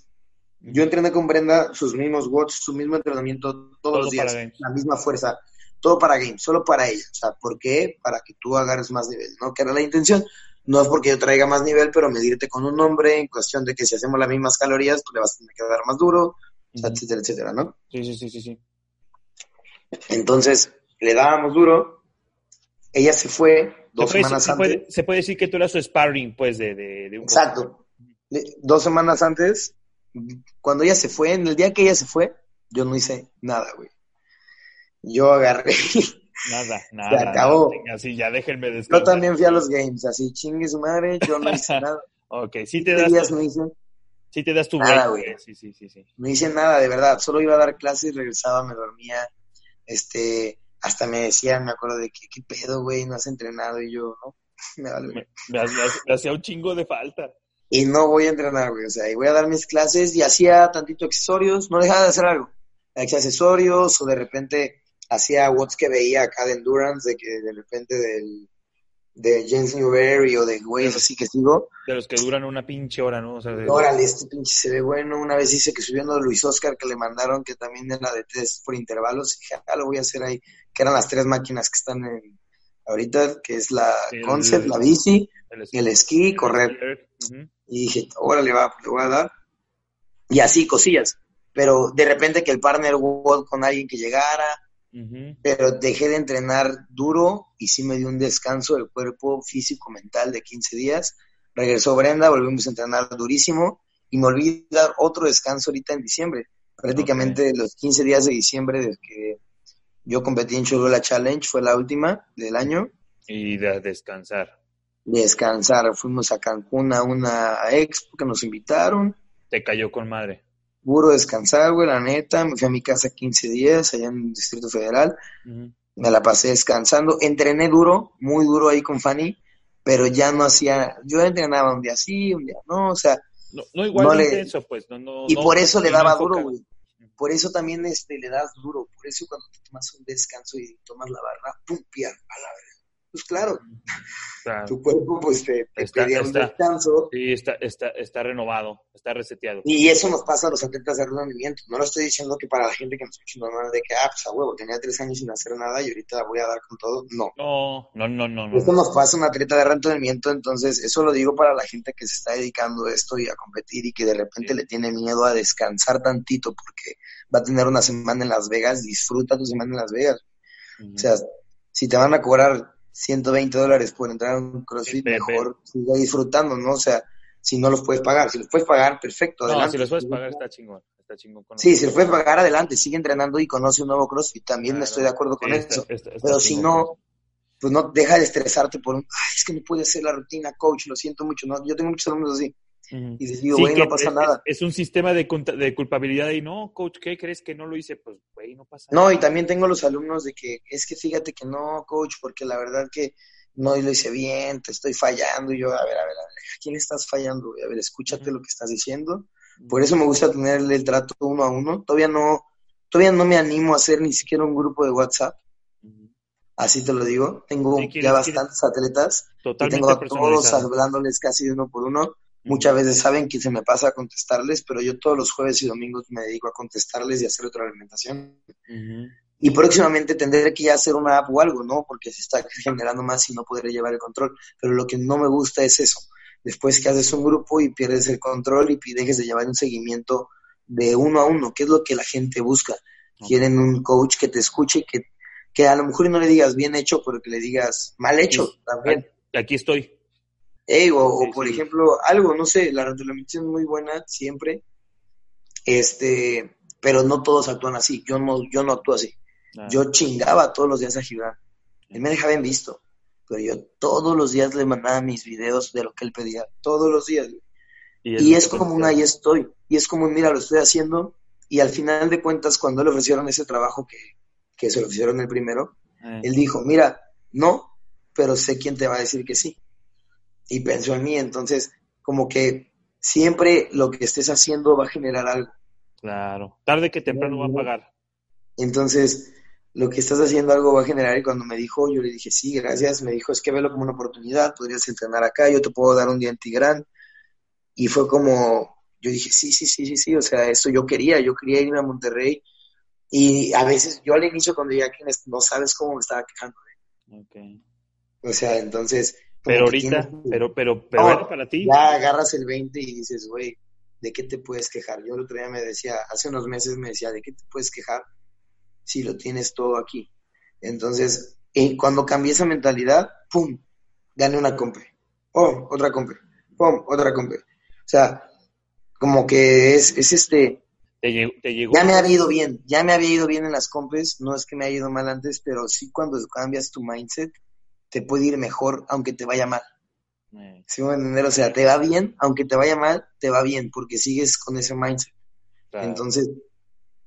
Yo entrené con Brenda sus mismos watts, su mismo entrenamiento todos los días, la misma fuerza, todo para Games, solo para ella. O sea, ¿por qué? Para que tú agarres más nivel, ¿no? Que era la intención. No es porque yo traiga más nivel, pero medirte con un nombre en cuestión de que si hacemos las mismas calorías, pues le vas a tener que dar más duro, etcétera, etcétera, ¿no? Sí, sí, sí, sí, sí. Entonces, le dábamos duro, ella se fue, dos semanas antes. se puede decir que tú eras su sparring, pues, de, de, un Exacto. Dos semanas antes, cuando ella se fue, en el día que ella se fue, yo no hice nada, güey. Yo agarré. Nada, nada. Se acabó. así, ya déjenme descansar. Yo también fui a los games, así, chingue su madre, yo no hice nada. ok, sí te das. Días no hice Sí te das tu nada, güey. Sí, sí, sí, sí. No hice nada, de verdad. Solo iba a dar clases, regresaba, me dormía. Este, hasta me decían, me acuerdo de que, ¿qué pedo, güey? No has entrenado. Y yo, no, me vale. Me, me, hacía un chingo de falta. Y no voy a entrenar, güey. O sea, y voy a dar mis clases y hacía tantito accesorios. No dejaba de hacer algo. Hacía accesorios o de repente hacía watts que veía acá de endurance, de que de repente del de James Newberry o de güeyes así que sigo. De los que duran una pinche hora, ¿no? O sea, Órale, este pinche se ve bueno. Una vez hice que subiendo a Luis Oscar que le mandaron, que también era de test por intervalos, y dije, ah, lo voy a hacer ahí, que eran las tres máquinas que están en, ahorita, que es la Concept, la bici, el esquí, correr. Y dije, órale, va, pues le voy a dar. Y así, cosillas. Pero de repente que el partner World con alguien que llegara, pero dejé de entrenar duro y sí me dio un descanso del cuerpo físico, mental de 15 días. Regresó Brenda, volvimos a entrenar durísimo y me olvidé dar otro descanso ahorita en diciembre. Prácticamente los 15 días de diciembre desde que yo competí en Cholula Challenge, fue la última del año. Y de descansar. Descansar, fuimos a Cancún a una expo que nos invitaron. Te cayó con madre puro descansar, güey, la neta. Me fui a mi casa 15 días allá en el Distrito Federal. Me la pasé descansando. Entrené duro, muy duro ahí con Fanny, pero ya no hacía. Yo entrenaba un día sí, un día no, o sea. No, igual de intenso, pues. No, y por eso le daba duro, güey. Por eso también este, le das duro. Por eso cuando te tomas un descanso y tomas la barra, ¡pum! a la pues claro, tu cuerpo pues te, está, un descanso. Sí, está, está, está renovado, está reseteado. Y eso nos pasa a los atletas de rendimiento. No lo estoy diciendo que para la gente que nos escucha normal de que, ah, pues a huevo, tenía tres años sin hacer nada y ahorita voy a dar con todo. No. No, no, no, no. Eso nos pasa a un atleta de rendimiento, entonces eso lo digo para la gente que se está dedicando a esto y a competir y que de repente le tiene miedo a descansar tantito porque va a tener una semana en Las Vegas, disfruta tu semana en Las Vegas. O sea, si te van a cobrar 120 dólares por entrar a un CrossFit, mejor siga disfrutando, ¿no? O sea, si no los puedes pagar, si los puedes pagar, perfecto, adelante. No, si los puedes pagar, está chingón. Está chingón sí, si los puedes pagar, adelante, sigue entrenando y conoce un nuevo CrossFit, también estoy de acuerdo con eso. Pero si no, pues no deja de estresarte por un, ay, es que no puede hacer la rutina, coach, lo siento mucho, ¿no? Yo tengo muchos alumnos así. Y digo, güey, no pasa nada. Es, un sistema de, de, culpabilidad y no, coach, ¿qué crees que no lo hice? Pues, güey, no pasa nada. No, y también tengo los alumnos de que es que fíjate que no, coach, porque la verdad que no lo hice bien, te estoy fallando. Y yo, a ver, a ver, a ver, ¿a quién estás fallando? A ver, escúchate lo que estás diciendo. Por eso me gusta tener el trato uno a uno. Todavía no, todavía no me animo a hacer ni siquiera un grupo de WhatsApp. Así te lo digo. Tengo ya bastantes atletas. y tengo a todos hablándoles casi de uno por uno Muchas veces saben que se me pasa a contestarles, pero yo todos los jueves y domingos me dedico a contestarles y hacer otra alimentación. Y próximamente tendré que ya hacer una app o algo, ¿no? Porque se está generando más y no podré llevar el control. Pero lo que no me gusta es eso. Después que haces un grupo y pierdes el control y dejes de llevar un seguimiento de uno a uno, que es lo que la gente busca. Quieren un coach que te escuche, que, que a lo mejor no le digas bien hecho, pero que le digas mal hecho también. Aquí estoy o, por ejemplo, algo, no sé, la retroalimentación es muy buena siempre, este, pero no todos actúan así. Yo no, yo no actúo así. Ah. Yo chingaba todos los días a Gibran. Él me dejaba en visto, pero yo todos los días le mandaba mis videos de lo que él pedía, todos los días. Y, es como un ahí estoy. Y es como un, mira, lo estoy haciendo. Y al final de cuentas, cuando le ofrecieron ese trabajo que, que se lo ofrecieron el primero, ah. él dijo, mira, no, pero sé quién te va a decir que sí y pensó en mí. Entonces, como que siempre lo que estés haciendo va a generar algo. Claro, tarde que temprano va a pagar. Entonces, lo que estás haciendo algo va a generar y cuando me dijo, yo le dije, sí, gracias, me dijo, es que velo como una oportunidad, podrías entrenar acá, yo te puedo dar un día en Tigrán. Y fue como, yo dije, sí, sí, sí, sí, sí, o sea, eso yo quería, yo quería irme a Monterrey. Y a veces, yo al inicio cuando llegué aquí, no sabes cómo me estaba quejando. ¿eh? O sea, entonces, pero ahorita, pero, pero, pero para ti. Ya agarras el 20 y dices, güey, ¿de qué te puedes quejar? Yo el otro día me decía, hace unos meses me decía, ¿de qué te puedes quejar si lo tienes todo aquí? Entonces, cuando cambié esa mentalidad, ¡pum! gané una compra. Oh, otra compra. Oh, otra compra. O sea, como que es, es este... Te llegó, Ya me había ido bien, ya me había ido bien en las compras, no es que me haya ido mal antes, pero sí cuando cambias tu mindset, te puede ir mejor aunque te vaya mal. Eh. ¿Sí me entender? O sea, te va bien, aunque te vaya mal, te va bien, porque sigues con ese mindset. Entonces,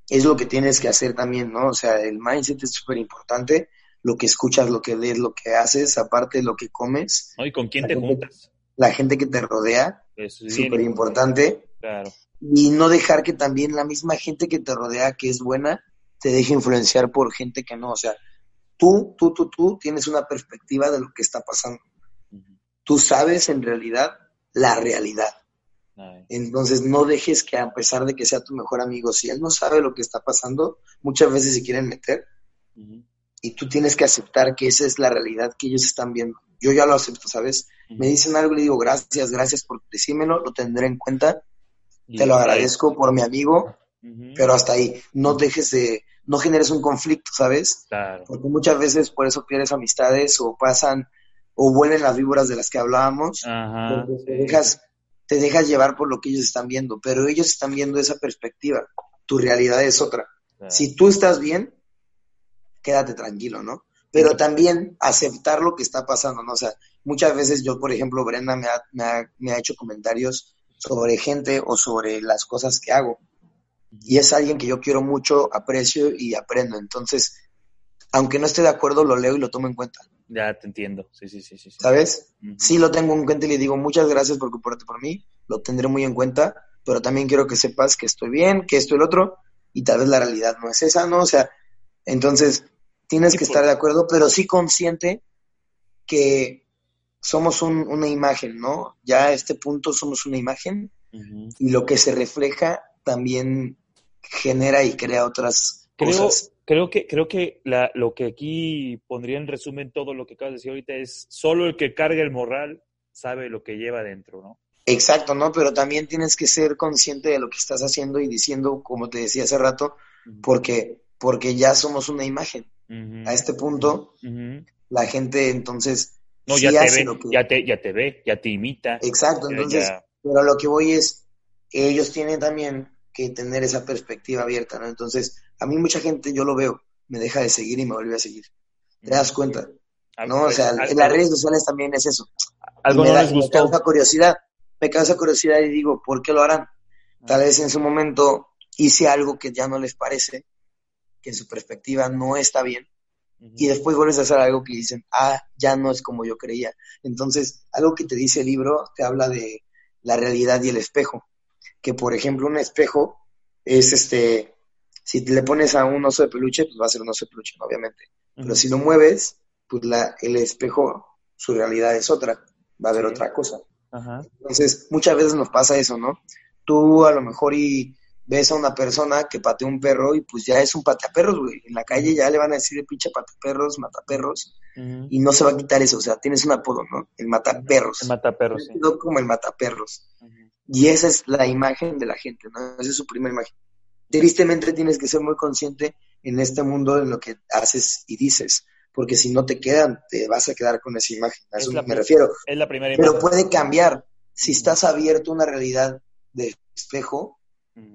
es lo que tienes que hacer también, ¿no? O sea, el mindset es súper importante, lo que escuchas, lo que lees, lo que haces, aparte lo que comes. ¿Y con quién te juntas? La gente que te rodea, es súper importante. Claro. Y no dejar que también la misma gente que te rodea, que es buena, te deje influenciar por gente que no. O sea, tú, tú, tú, tú tienes una perspectiva de lo que está pasando. Tú sabes en realidad la realidad. Entonces no dejes que a pesar de que sea tu mejor amigo, si él no sabe lo que está pasando, muchas veces se quieren meter y tú tienes que aceptar que esa es la realidad que ellos están viendo. Yo ya lo acepto, ¿sabes? Me dicen algo y le digo gracias, gracias por decírmelo, lo tendré en cuenta, te lo agradezco por mi amigo, pero hasta ahí, no dejes de, no generes un conflicto, ¿sabes? Porque muchas veces por eso pierdes amistades o pasan o vuelven las víboras de las que hablábamos, te dejas te dejas llevar por lo que ellos están viendo, pero ellos están viendo esa perspectiva, tu realidad es otra. Si tú estás bien, quédate tranquilo, ¿no? Pero también aceptar lo que está pasando, ¿no? O sea, muchas veces yo, por ejemplo, Brenda me ha, me ha, me ha hecho comentarios sobre gente o sobre las cosas que hago. Y es alguien que yo quiero mucho, aprecio y aprendo. Entonces, aunque no esté de acuerdo, lo leo y lo tomo en cuenta. Ya te entiendo, sí, sí, sí. sí. ¿Sabes? Sí lo tengo en cuenta y le digo muchas gracias por ocuparte por mí, lo tendré muy en cuenta, pero también quiero que sepas que estoy bien, que esto y el otro, y tal vez la realidad no es esa, ¿no? O sea, entonces tienes que estar de acuerdo, pero sí consciente que somos una imagen, ¿no? Ya a este punto somos una imagen y lo que se refleja también genera y crea otras cosas creo que, creo que la, lo que aquí pondría en resumen todo lo que acabas de decir ahorita es solo el que carga el morral sabe lo que lleva dentro, ¿no? Exacto, ¿no? Pero también tienes que ser consciente de lo que estás haciendo y diciendo, como te decía hace rato, porque, porque ya somos una imagen. A este punto, la gente entonces... No, ya, te ve, ya, te, ya te ve, ya te imita. Exacto, entonces, pero lo que voy es, ellos tienen también que tener esa perspectiva abierta, ¿no? Entonces, a mí mucha gente, yo lo veo, me deja de seguir y me vuelve a seguir. ¿Te das cuenta? ¿No? O sea, en las redes sociales también es eso. Algo no les gustó. Me causa curiosidad, me causa curiosidad y digo, ¿por qué lo harán? Tal vez en su momento hice algo que ya no les parece, que en su perspectiva no está bien, y después vuelves a hacer algo que dicen, ah, ya no es como yo creía. Entonces, algo que te dice el libro te habla de la realidad y el espejo. Que, por ejemplo, un espejo es este si le pones a un oso de peluche, pues va a ser un oso de peluche, obviamente. Pero si lo mueves, pues la, el espejo, su realidad es otra, va a haber otra cosa. Entonces, muchas veces nos pasa eso, ¿no? Tú a lo mejor y ves a una persona que patea un perro y pues ya es un pateaperros, güey. En la calle ya le van a decir de pinche pateaperros, mataperros, y no se va a quitar eso. O sea, tienes un apodo, ¿no? El mataperros. El mataperros, sí. Como el mataperros. Y esa es la imagen de la gente, ¿no? Esa es su primera imagen tristemente tienes que ser muy consciente en este mundo en lo que haces y dices, porque si no te quedan, te vas a quedar con esa imagen. A eso me refiero. Es la primera imagen. Pero puede cambiar. Si estás abierto a una realidad de espejo,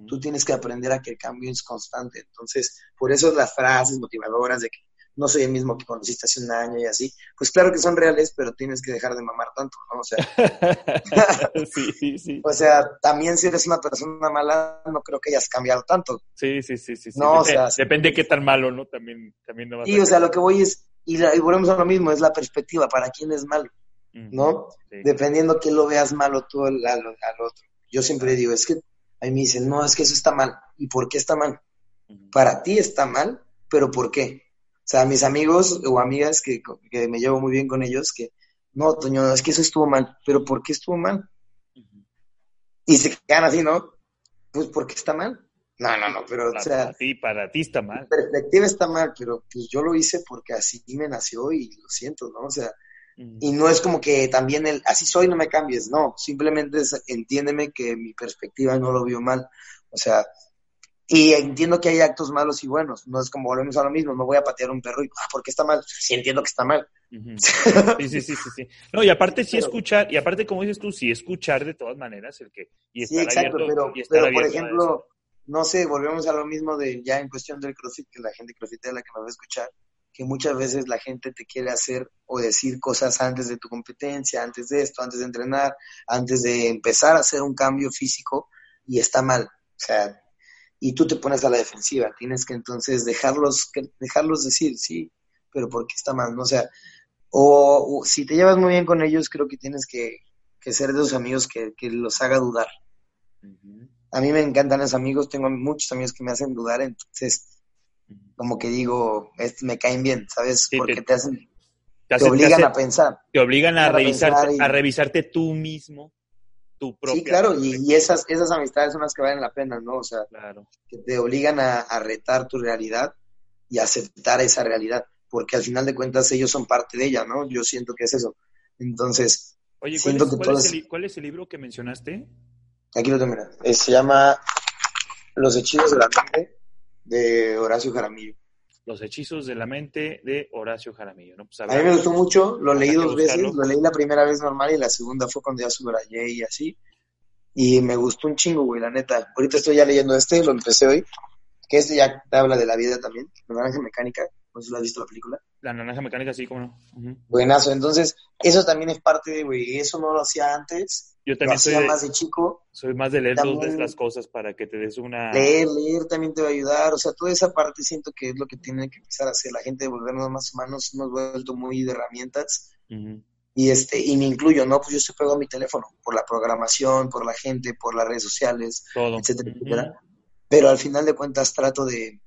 tú tienes que aprender a que el cambio es constante. Entonces, por eso las frases motivadoras de que no soy el mismo que conociste hace un año y así. Pues claro que son reales, pero tienes que dejar de mamar tanto, ¿no? O sea, sí, sí, sí. O sea, también si eres una persona mala, no creo que hayas cambiado tanto. Sí, sí, sí, sí. No, depende, o sea, depende de qué tan malo, ¿no? También, también no vas Sí, o sea, lo que voy es, y, volvemos a lo mismo, es la perspectiva, para quién es malo, ¿no? Dependiendo que lo veas malo tú al, al, otro. Yo siempre digo, es que a mí me dicen, no, es que eso está mal. ¿Y por qué está mal? Para ti está mal, pero ¿por qué? O sea, mis amigos o amigas que, me llevo muy bien con ellos, que no, Toño, es que eso estuvo mal, pero ¿por qué estuvo mal? Y se quedan así, ¿no? Pues porque está mal. No, no, no, pero para, o sea, ti, para ti está mal. perspectiva está mal, pero pues yo lo hice porque así me nació y lo siento, ¿no? O sea, y no es como que también el así soy, no me cambies, no, simplemente es, entiéndeme que mi perspectiva no lo vio mal. O sea, Y entiendo que hay actos malos y buenos. No es como volvemos a lo mismo. No voy a patear un perro y, ah, ¿por qué está mal? Sí entiendo que está mal. Sí, sí, sí, sí, No, y aparte sí escuchar, y aparte como dices tú, sí escuchar de todas maneras el que... Y sí, exacto, pero, pero por ejemplo, no sé, volvemos a lo mismo de ya en cuestión del CrossFit, que la gente es la que nos va a escuchar, que muchas veces la gente te quiere hacer o decir cosas antes de tu competencia, antes de esto, antes de entrenar, antes de empezar a hacer un cambio físico y está mal. O sea, y tú te pones a la defensiva. Tienes que entonces dejarlos, dejarlos decir, sí, pero porque está mal, ¿no? O sea, o, si te llevas muy bien con ellos, creo que tienes que, ser de esos amigos que, los haga dudar. A mí me encantan esos amigos, tengo muchos amigos que me hacen dudar, entonces, como que digo, me caen bien, ¿sabes? porque te, hacen, te, obligan a pensar. Te obligan a, revisarte, a revisarte tú mismo Sí, claro, y, esas, esas amistades son las que valen la pena, ¿no? O sea, que te obligan a, retar tu realidad y aceptar esa realidad, porque al final de cuentas ellos son parte de ella, ¿no? Yo siento que es eso. Entonces, Oye, ¿cuál, es, ¿cuál, es el, ¿cuál es el libro que mencionaste? Aquí lo tengo, eh, se llama Los hechizos de la mente de Horacio Jaramillo. Los hechizos de la mente de Horacio Jaramillo. ¿no? Pues, a, mí me gustó mucho, lo leí dos veces, lo leí la primera vez normal y la segunda fue cuando ya subrayé y así. Y me gustó un chingo, güey, la neta. Ahorita estoy ya leyendo este, lo empecé hoy, que este ya te habla de la vida también, la naranja mecánica, no sé si lo has visto la película. La naranja mecánica, sí, cómo no. Buenazo, entonces, eso también es parte de, güey, eso no lo hacía antes, yo también soy más de chico. Soy más de leer todas las cosas para que te des una... Leer, leer también te va a ayudar. O sea, toda esa parte siento que es lo que tiene que empezar a hacer la gente de volvernos más humanos. Hemos vuelto muy de herramientas. Y este y me incluyo, ¿no? Pues yo estoy pegado a mi teléfono por la programación, por la gente, por las redes sociales, etcétera, etcétera. Pero al final de cuentas trato de,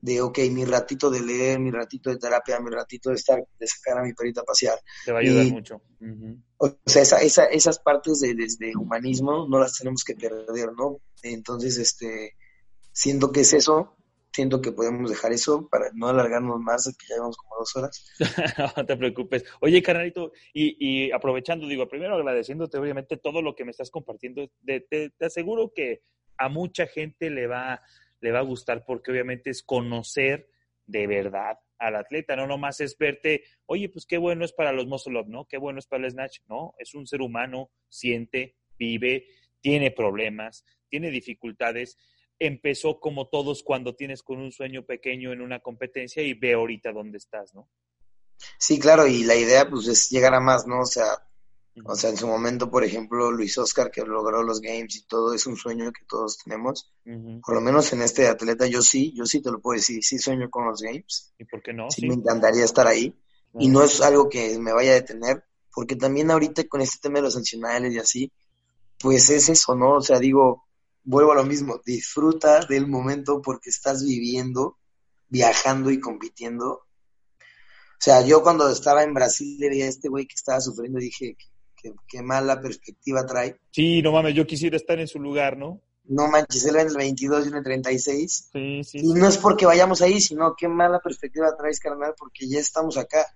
de, ok, mi ratito de leer, mi ratito de terapia, mi ratito de estar, de sacar a mi perita a pasear. Te va a ayudar mucho. O sea, esa, esa, esas partes de, desde humanismo no las tenemos que perder, ¿no? Entonces, este, siento que es eso, siento que podemos dejar eso para no alargarnos más, que ya llevamos como dos horas. no te preocupes. Oye, carnalito, y, y, aprovechando, digo, primero agradeciéndote obviamente todo lo que me estás compartiendo, te, te aseguro que a mucha gente le va le va a gustar porque obviamente es conocer de verdad al atleta, no nomás es verte, oye, pues qué bueno es para los muscle ¿no? Qué bueno es para el snatch, ¿no? Es un ser humano, siente, vive, tiene problemas, tiene dificultades, empezó como todos cuando tienes con un sueño pequeño en una competencia y ve ahorita dónde estás, ¿no? Sí, claro, y la idea pues es llegar a más, ¿no? O sea, o sea, en su momento, por ejemplo, Luis Oscar, que logró los games y todo, es un sueño que todos tenemos. Por lo menos en este atleta, yo sí, yo sí te lo puedo decir, sí sueño con los games. ¿Y por qué no? Sí, me encantaría estar ahí. Y no es algo que me vaya a detener, porque también ahorita con este tema de los sancionales y así, pues es eso, ¿no? O sea, digo, vuelvo a lo mismo, disfruta del momento porque estás viviendo, viajando y compitiendo. O sea, yo cuando estaba en Brasil le veía a este güey que estaba sufriendo y dije, qué, mala perspectiva trae. Sí, no mames, yo quisiera estar en su lugar, ¿no? No manches, él en el 22 y en el 36. Sí, sí. Y no es porque vayamos ahí, sino qué mala perspectiva traes, carnal, porque ya estamos acá.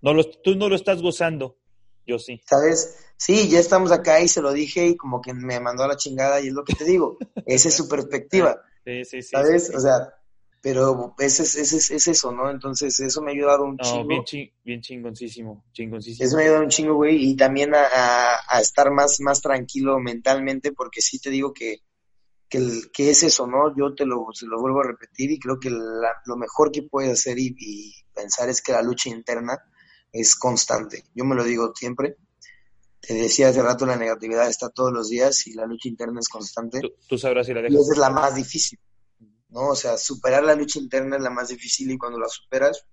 No tú no lo estás gozando, yo sí. ¿Sabes? Sí, ya estamos acá y se lo dije y como que me mandó a la chingada y es lo que te digo. Esa es su perspectiva. Sí, sí, sí. ¿Sabes? O sea, pero ese es, ese, es, eso, ¿no? Entonces, eso me ha ayudado un chingo. Bien, bien chingoncísimo, chingoncísimo. Eso me ha ayudado un chingo, güey, y también a, estar más, más tranquilo mentalmente, porque sí te digo que, que, que es eso, ¿no? Yo te lo, lo vuelvo a repetir y creo que lo mejor que puedes hacer y, pensar es que la lucha interna es constante. Yo me lo digo siempre. Te decía hace rato, la negatividad está todos los días y la lucha interna es constante. Tú, sabrás si la dejas. Y esa es la más difícil ¿no? O sea, superar la lucha interna es la más difícil y cuando la superas,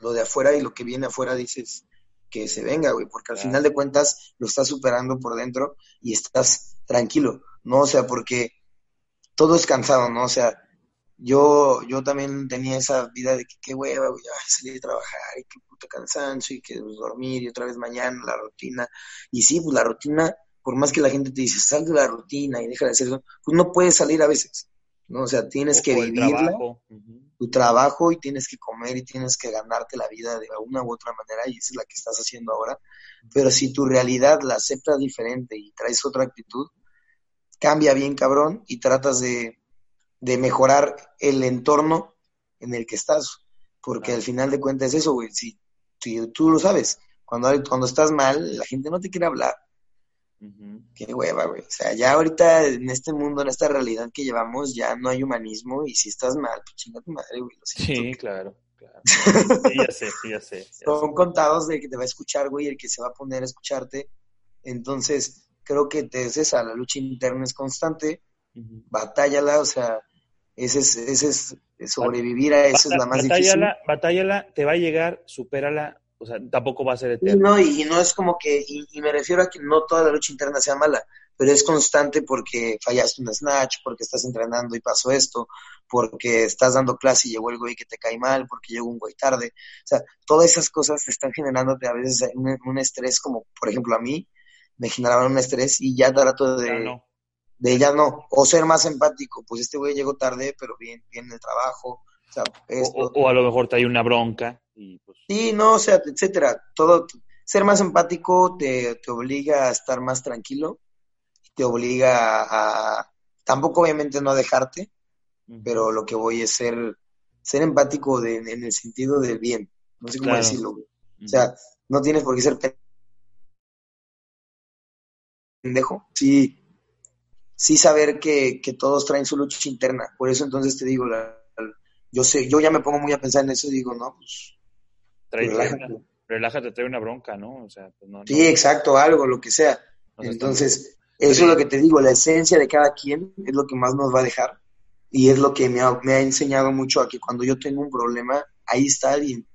lo de afuera y lo que viene afuera dices que se venga, güey, porque al final de cuentas lo estás superando por dentro y estás tranquilo, ¿no? O sea, porque todo es cansado, ¿no? O sea, yo, yo también tenía esa vida de que qué hueva, güey, salir a trabajar y qué puto cansancio y que dormir y otra vez mañana la rutina. Y sí, pues la rutina, por más que la gente te dice, sal de la rutina y deja de hacer eso, pues no puedes salir a veces. ¿No? O sea, tienes que vivir tu trabajo y tienes que comer y tienes que ganarte la vida de una u otra manera y esa es la que estás haciendo ahora. Pero si tu realidad la aceptas diferente y traes otra actitud, cambia bien cabrón y tratas de, de mejorar el entorno en el que estás. Porque al final de cuentas es eso, güey. Si, tú lo sabes, cuando, cuando estás mal, la gente no te quiere hablar. Qué hueva, güey. O sea, ya ahorita en este mundo, en esta realidad que llevamos, ya no hay humanismo y si estás mal, pues chinga tu madre, güey. sí, claro, claro. Sí, ya sé, ya sé. Son contados de que te va a escuchar, güey, el que se va a poner a escucharte. Entonces, creo que te es esa, la lucha interna es constante, batállala, o sea, ese es, ese es sobrevivir a eso es la más difícil. Batállala, te va a llegar, supérala, o sea, tampoco va a ser eterno. No, y, no es como que, y, me refiero a que no toda la lucha interna sea mala, pero es constante porque fallaste un snatch, porque estás entrenando y pasó esto, porque estás dando clase y llegó el güey que te cae mal, porque llegó un güey tarde. O sea, todas esas cosas te están generándote a veces un, estrés, como por ejemplo a mí, me generaban un estrés y ya trato de, de ella no, o ser más empático, pues este güey llegó tarde, pero bien, bien en el trabajo. O, a lo mejor te hay una bronca. Y pues... Sí, no, o sea, etcétera. Todo, ser más empático te, te obliga a estar más tranquilo, te obliga a, tampoco obviamente no dejarte, pero lo que voy es ser, ser empático de, en el sentido del bien, no sé cómo decirlo. O sea, no tienes por qué ser pendejo. Sí, sí saber que, que, todos traen su lucha interna. Por eso entonces te digo, la, yo sé, yo ya me pongo muy a pensar en eso y digo, no, pues... Trae, relájate. relájate, trae una bronca, ¿no? O sea, pues no, Sí, exacto, algo, lo que sea. entonces, eso es lo que te digo, la esencia de cada quien es lo que más nos va a dejar y es lo que me ha, me ha enseñado mucho a que cuando yo tengo un problema, ahí está alguien.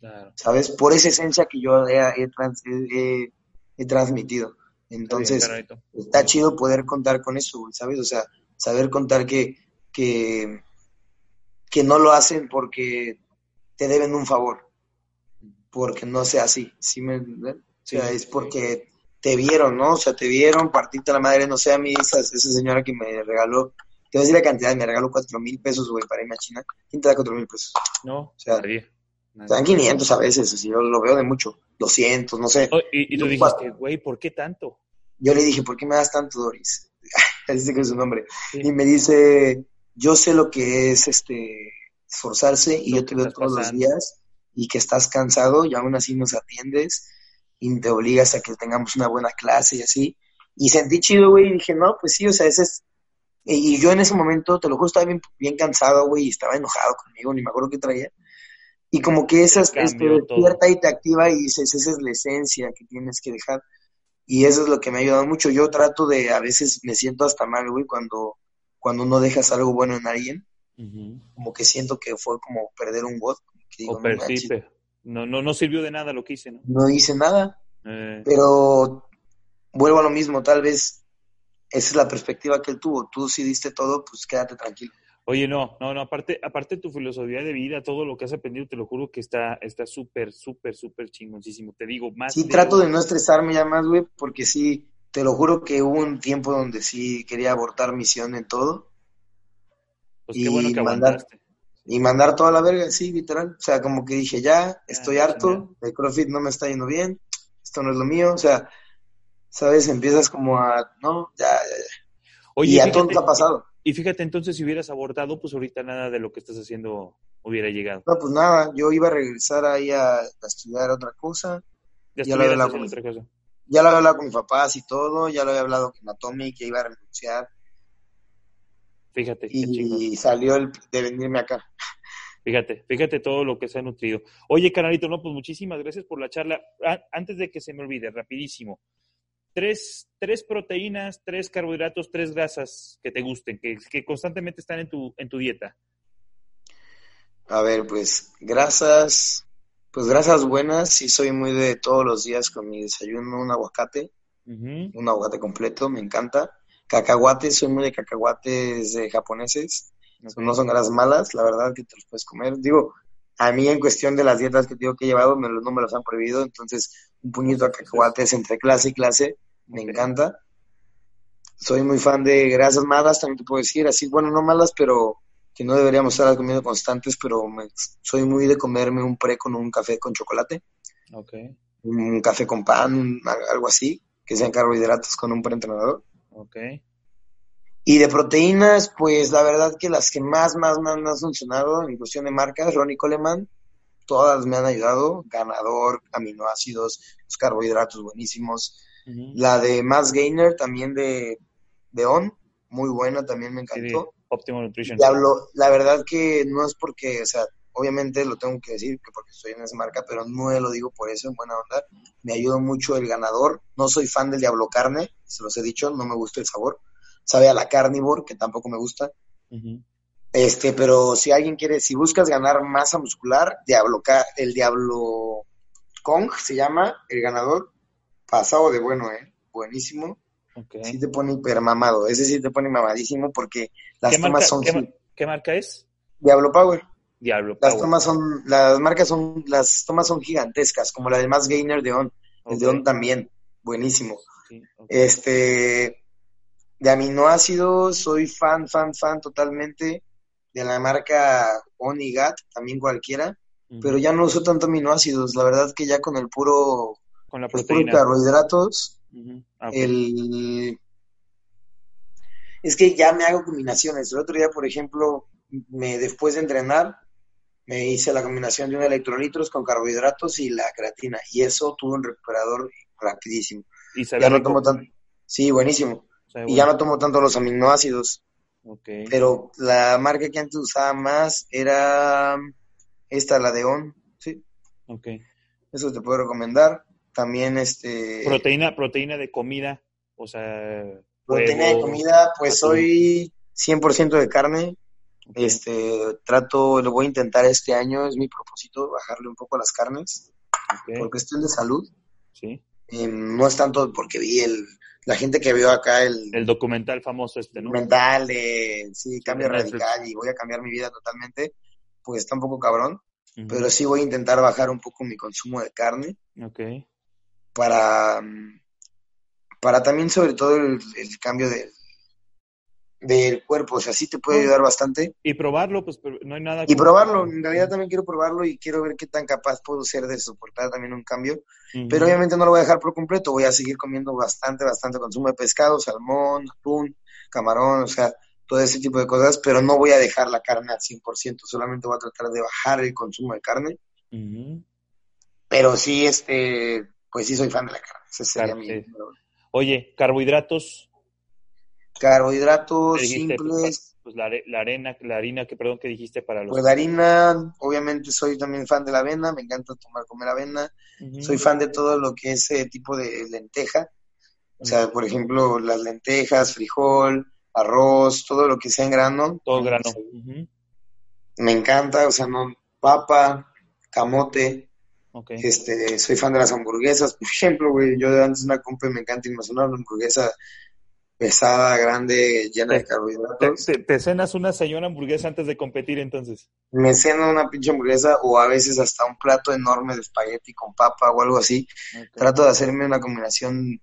Claro. ¿Sabes? Por esa esencia que yo he, he, he transmitido. Entonces, está, chido poder contar con eso, ¿sabes? O sea, saber contar que, que, que no lo hacen porque te deben un favor, porque no sea así, ¿sí me O sea, es porque te vieron, ¿no? O sea, te vieron, partiste la madre, no sé, a mí esa, esa señora que me regaló, te voy a decir la cantidad, me regaló cuatro mil pesos, güey, para irme a China. ¿Quién te da cuatro mil pesos? No, o sea, dan 500 a veces, así, yo lo veo de mucho, 200, no sé. Oh, y, tú dijiste, güey, ¿por qué tanto? Yo le dije, ¿por qué me das tanto, Doris? Así que es su nombre. Y me dice, yo sé lo que es este esforzarse y yo te veo todos los días y que estás cansado y aún así nos atiendes y te obligas a que tengamos una buena clase y así. Y sentí chido, güey, y dije, no, pues sí, o sea, ese es... Y yo en ese momento, te lo juro, estaba bien, bien cansado, güey, y estaba enojado conmigo, ni me acuerdo qué traía. Y como que esa este, despierta y te activa y dices, esa es la esencia que tienes que dejar. Y eso es lo que me ha ayudado mucho. Yo trato de, a veces me siento hasta mal, güey, cuando, cuando no dejas algo bueno en alguien. Como que siento que fue como perder un bot. o no, no, no sirvió de nada lo que hice, ¿no? No hice nada. Eh. Pero vuelvo a lo mismo, tal vez esa es la perspectiva que él tuvo. Tú sí diste todo, pues quédate tranquilo. Oye, no, no, no, aparte, aparte de tu filosofía de vida, todo lo que has aprendido, te lo juro que está está súper, súper, súper chingoncísimo. Te digo, más. Sí, trato de no estresarme ya más, güey, porque sí, te lo juro que hubo un tiempo donde sí quería abortar misión en todo. Pues qué bueno que mandar, Y mandar toda la verga, sí, literal. O sea, como que dije, ya, estoy harto, el CrossFit no me está yendo bien, esto no es lo mío, o sea, ¿sabes? Empiezas como a, no, ya, ya, ya. Oye, y a todo ha pasado. Y fíjate, entonces, si hubieras abortado, pues ahorita nada de lo que estás haciendo hubiera llegado. No, pues nada, yo iba a regresar ahí a, estudiar otra cosa. Ya, con, otra cosa. Ya lo había hablado con mis papás y todo, ya lo había hablado con Atomic, que iba a renunciar. Fíjate. Y salió el de venirme acá. Fíjate, fíjate todo lo que se ha nutrido. Oye, canalito, no, pues muchísimas gracias por la charla. Antes de que se me olvide, rapidísimo tres, tres proteínas, tres carbohidratos, tres grasas que te gusten, que, que constantemente están en tu, en tu dieta. A ver, pues grasas, pues grasas buenas, sí soy muy de todos los días con mi desayuno un aguacate, un aguacate completo, me encanta. Cacahuates, soy muy de cacahuates de japoneses, no son grasas malas, la verdad que te los puedes comer. Digo, a mí en cuestión de las dietas que digo que he llevado, me, no me los han prohibido, entonces un puñito de cacahuates entre clase y clase me encanta. Soy muy fan de grasas malas, también te puedo decir, así, bueno, no malas, pero que no deberíamos estar comiendo constantes, pero soy muy de comerme un pre con un café con chocolate. Okay. Un café con pan, algo así, que sean carbohidratos con un preentrenador. Okay. Y de proteínas, pues la verdad que las que más, más, más, más han funcionado en cuestión de marcas, Ronnie Coleman, todas me han ayudado, ganador, aminoácidos, los carbohidratos buenísimos. La de Mass Gainer también de, de On, muy buena, también me encantó. Optimal Nutrition. la verdad que no es porque, o sea, obviamente lo tengo que decir que porque estoy en esa marca, pero no lo digo por eso, en buena onda. Me ayudó mucho el ganador. No soy fan del Diablo Carne, se los he dicho, no me gusta el sabor sabe a la carnivore, que tampoco me gusta. Este, pero si alguien quiere, si buscas ganar masa muscular, Diablo, el Diablo Kong se llama, el ganador, pasado de bueno, ¿eh? Buenísimo. Sí te pone hiper mamado, ese sí te pone mamadísimo porque las tomas son... ¿qué, marca es? Diablo Power. Diablo Power. Las tomas son, las marcas son, las tomas son gigantescas, como la del más gainer de On. El de On también, buenísimo. Este, de aminoácidos, soy fan, fan, fan totalmente de la marca Onigat, también cualquiera, pero ya no uso tanto aminoácidos, la verdad que ya con el puro, con la carbohidratos, ah, el... Es que ya me hago combinaciones. El otro día, por ejemplo, me, después de entrenar, me hice la combinación de un electrolitos con carbohidratos y la creatina. Y eso tuvo un recuperador rapidísimo. ¿Y ya no tomo tanto. Sí, buenísimo y ya no tomo tanto los aminoácidos. Pero la marca que antes usaba más era esta, la de ON, sí. Ok. Eso te puedo recomendar. También este... Proteína, proteína de comida, o sea... Proteína de comida, pues soy 100% de carne. Este, trato, lo voy a intentar este año, es mi propósito, bajarle un poco a las carnes. Por cuestión de salud. Sí. Em, no es tanto porque vi el, la gente que vio acá el... El documental famoso este, ¿no? Documental de, sí, cambio radical y voy a cambiar mi vida totalmente, pues está un poco cabrón, pero sí voy a intentar bajar un poco mi consumo de carne. Ok. Para, para también sobre todo el, el cambio de, del cuerpo, o sea, sí te puede ayudar bastante. Y probarlo, pues no hay nada. Y probarlo, en realidad también quiero probarlo y quiero ver qué tan capaz puedo ser de soportar también un cambio. Pero obviamente no lo voy a dejar por completo, voy a seguir comiendo bastante, bastante consumo de pescado, salmón, atún, camarón, o sea, todo ese tipo de cosas, pero no voy a dejar la carne al 100%, solamente voy a tratar de bajar el consumo de carne. Pero sí, este, pues sí soy fan de la carne, ese sería mi... Oye, carbohidratos, Carbohidratos simples. Pues, la, arena, la harina, que perdón, que dijiste para los. Pues la harina, obviamente soy también fan de la avena, me encanta tomar, comer avena. Soy fan de todo lo que es ese tipo de lenteja. O sea, por ejemplo, las lentejas, frijol, arroz, todo lo que sea en grano. Todo grano. Me encanta, o sea, no, papa, camote. Este, soy fan de las hamburguesas, por ejemplo, güey, yo antes una compra me encanta imaginar una hamburguesa pesada, grande, llena de carbohidratos. Te, cenas una señora hamburguesa antes de competir entonces? Me ceno una pinche hamburguesa o a veces hasta un plato enorme de espagueti con papa o algo así. Trato de hacerme una combinación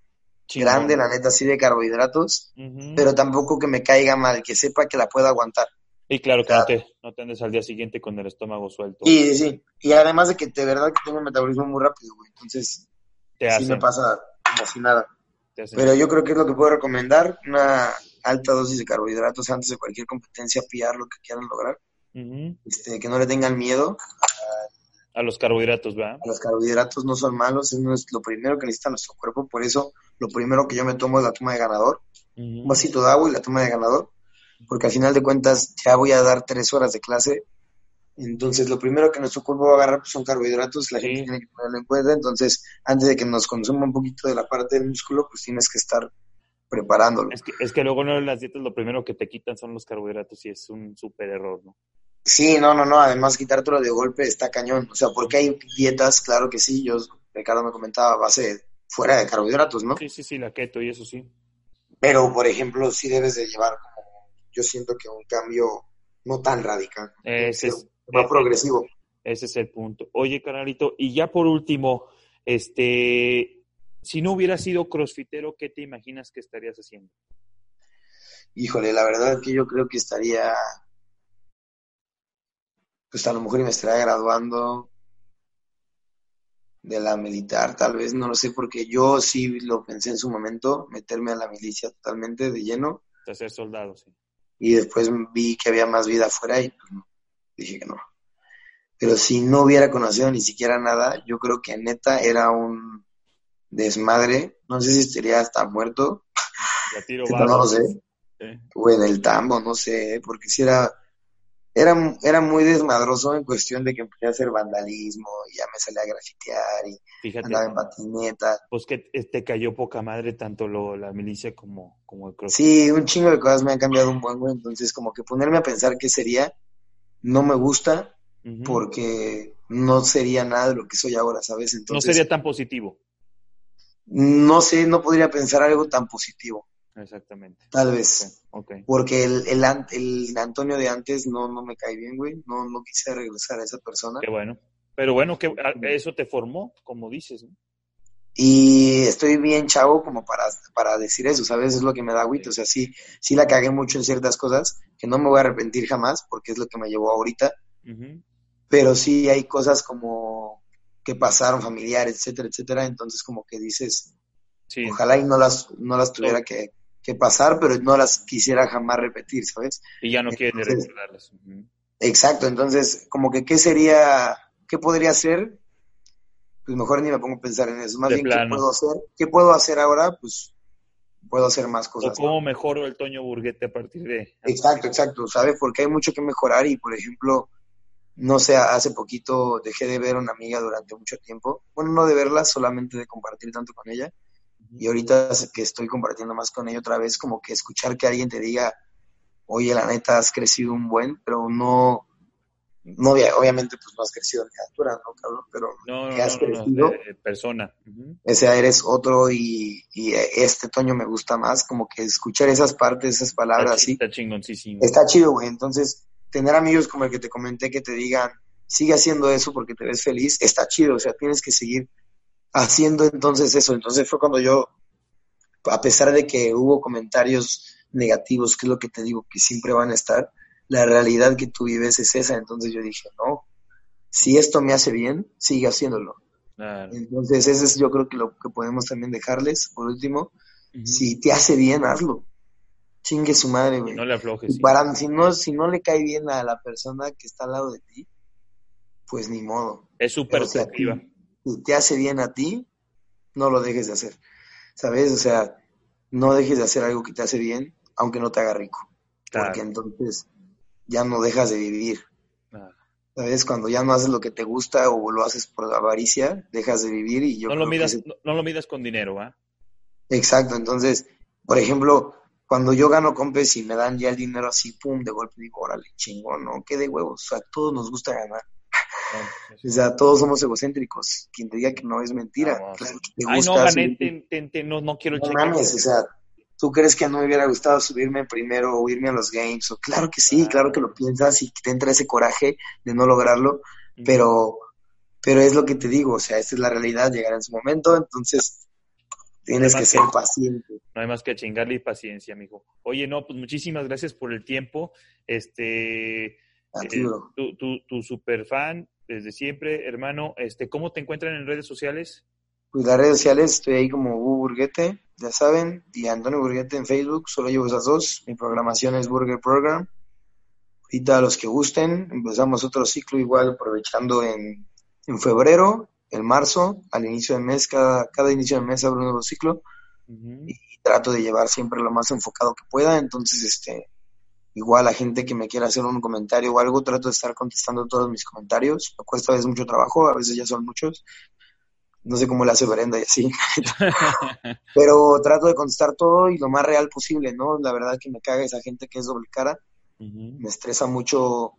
grande, la neta, así de carbohidratos, pero tampoco que me caiga mal, que sepa que la pueda aguantar. Y claro, que no, te, no te andes al día siguiente con el estómago suelto. Sí, sí, y además de que de verdad que tengo un metabolismo muy rápido, güey, entonces te sí me pasa como si nada. Pero yo creo que es lo que puedo recomendar, una alta dosis de carbohidratos antes de cualquier competencia, pillar lo que quieran lograr. este, que no le tengan miedo. A, los carbohidratos, ¿verdad? A los carbohidratos no son malos, es lo primero que necesita nuestro cuerpo, por eso lo primero que yo me tomo es la toma de ganador, un vasito de agua y la toma de ganador, porque al final de cuentas ya voy a dar tres horas de clase entonces, lo primero que nuestro cuerpo va a agarrar pues, son carbohidratos, la gente tiene que ponerlo en cuenta. Entonces, antes de que nos consuma un poquito de la parte del músculo, pues tienes que estar preparándolo. Es que, es que luego no las dietas lo primero que te quitan son los carbohidratos y es un súper error, ¿no? Sí, no, no, no. Además, quitártelo de golpe está cañón. O sea, porque hay dietas, claro que sí. Yo, Ricardo me comentaba, base fuera de carbohidratos, ¿no? Sí, sí, sí, la keto y eso sí. Pero, por ejemplo, sí debes de llevar yo siento que un cambio no tan radical. Ese es, más progresivo. Ese es el punto. Oye, canalito, y ya por último, este, si no hubieras sido crossfitero, ¿qué te imaginas que estarías haciendo? Híjole, la verdad es que yo creo que estaría, pues a lo mejor me estaría graduando de la militar, tal vez, no lo sé, porque yo sí lo pensé en su momento, meterme a la milicia totalmente de lleno, De ser soldado, sí. Y después vi que había más vida afuera y pues, dije que no. Pero si no hubiera conocido ni siquiera nada, yo creo que neta era un desmadre. No sé si estaría hasta muerto. no lo sé. O en el tambo, no sé, porque si era era, era muy desmadroso en cuestión de que empecé a hacer vandalismo y ya me salía a grafitear y andaba en patineta. Pues que te cayó poca madre tanto lo, la milicia como, como el cross. Sí, un chingo de cosas me han cambiado un buen, güey. Entonces, como que ponerme a pensar qué sería, no me gusta porque no sería nada de lo que soy ahora, ¿sabes? Entonces, no sería tan positivo. No sé, no podría pensar algo tan positivo. Exactamente. Tal vez. Porque el, el, el, Antonio de antes no, no me cae bien, güey. No, no quise regresar a esa persona. Qué bueno. Pero bueno, que eso te formó, como dices, ¿no? Y estoy bien chavo como para, para decir eso, ¿sabes? Es lo que me da agüito. O sea, sí, sí la cagué mucho en ciertas cosas que no me voy a arrepentir jamás porque es lo que me llevó ahorita. Pero sí hay cosas como que pasaron familiares, etcétera, etcétera. Entonces como que dices, ojalá y no las, no las tuviera que, que pasar, pero no las quisiera jamás repetir, ¿sabes? Y ya no quieres recordarlas. Exacto, entonces, como que, ¿qué sería, qué podría ser? Pues mejor ni me pongo a pensar en eso. Más bien, ¿qué puedo hacer? ¿Qué puedo hacer ahora? Pues puedo hacer más cosas. O cómo mejoro el Toño Burguete a partir de... Exacto, exacto, ¿sabes? Porque hay mucho que mejorar y, por ejemplo, no sé, hace poquito dejé de ver a una amiga durante mucho tiempo. Bueno, no de verla, solamente de compartir tanto con ella. Y ahorita que estoy compartiendo más con ella otra vez, como que escuchar que alguien te diga, oye, la neta, has crecido un buen, pero no, no obviamente pues no has crecido en altura, ¿no, cabrón? Pero no, has crecido. persona. O sea, eres otro y, este Toño me gusta más, como que escuchar esas partes, esas palabras así. Está chingoncísimo. Está chido, güey. Entonces, tener amigos como el que te comenté que te digan, sigue haciendo eso porque te ves feliz, está chido. O sea, tienes que seguir haciendo entonces eso. Entonces fue cuando yo, a pesar de que hubo comentarios negativos, que es lo que te digo, que siempre van a estar, la realidad que tú vives es esa. Entonces yo dije, no, si esto me hace bien, sigue haciéndolo. Entonces ese es yo creo que lo que podemos también dejarles, por último, si te hace bien, hazlo. Chingue su madre, güey. No le aflojes. Para, si, no, si no le cae bien a la persona que está al lado de ti, pues ni modo. Es su perspectiva y te hace bien a ti, no lo dejes de hacer. ¿Sabes? O sea, no dejes de hacer algo que te hace bien, aunque no te haga rico. Porque entonces ya no dejas de vivir. ¿Sabes? Cuando ya no haces lo que te gusta o lo haces por avaricia, dejas de vivir y yo... No, lo midas, no, lo midas con dinero, ¿ah? Exacto, entonces, por ejemplo, cuando yo gano compes y me dan ya el dinero así, pum, de golpe digo, órale, chingón, ¿no? Qué de huevos, o sea, a todos nos gusta ganar. O sea, todos somos egocéntricos. Quien te diga que no es mentira. Claro que te gusta. Ay, no, no, quiero no mames, o sea, ¿tú crees que no me hubiera gustado subirme primero o irme a los games? O, claro que sí, claro que lo piensas y te entra ese coraje de no lograrlo, pero, pero es lo que te digo, o sea, esta es la realidad, llegará en su momento, entonces tienes que ser paciente. No hay más que chingarle y paciencia, amigo. Oye, no, pues muchísimas gracias por el tiempo. Este, eh, tu, tu, tu super fan, desde siempre, hermano. Este, ¿Cómo te encuentran en redes sociales? Pues las redes sociales estoy ahí como Hugo Burguete, ya saben, y Antonio Burguete en Facebook, solo llevo esas dos. Mi programación es Burger Program. Ahorita a los que gusten, empezamos otro ciclo igual aprovechando en, en febrero, en marzo, al inicio del mes, cada, cada inicio del mes abro un nuevo ciclo y trato de llevar siempre lo más enfocado que pueda. Entonces, este, Igual a gente que me quiera hacer un comentario o algo, trato de estar contestando todos mis comentarios. Me cuesta a veces mucho trabajo, a veces ya son muchos. No sé cómo le hace Brenda y así. Pero trato de contestar todo y lo más real posible, ¿no? La verdad que me caga esa gente que es doble cara. Me estresa mucho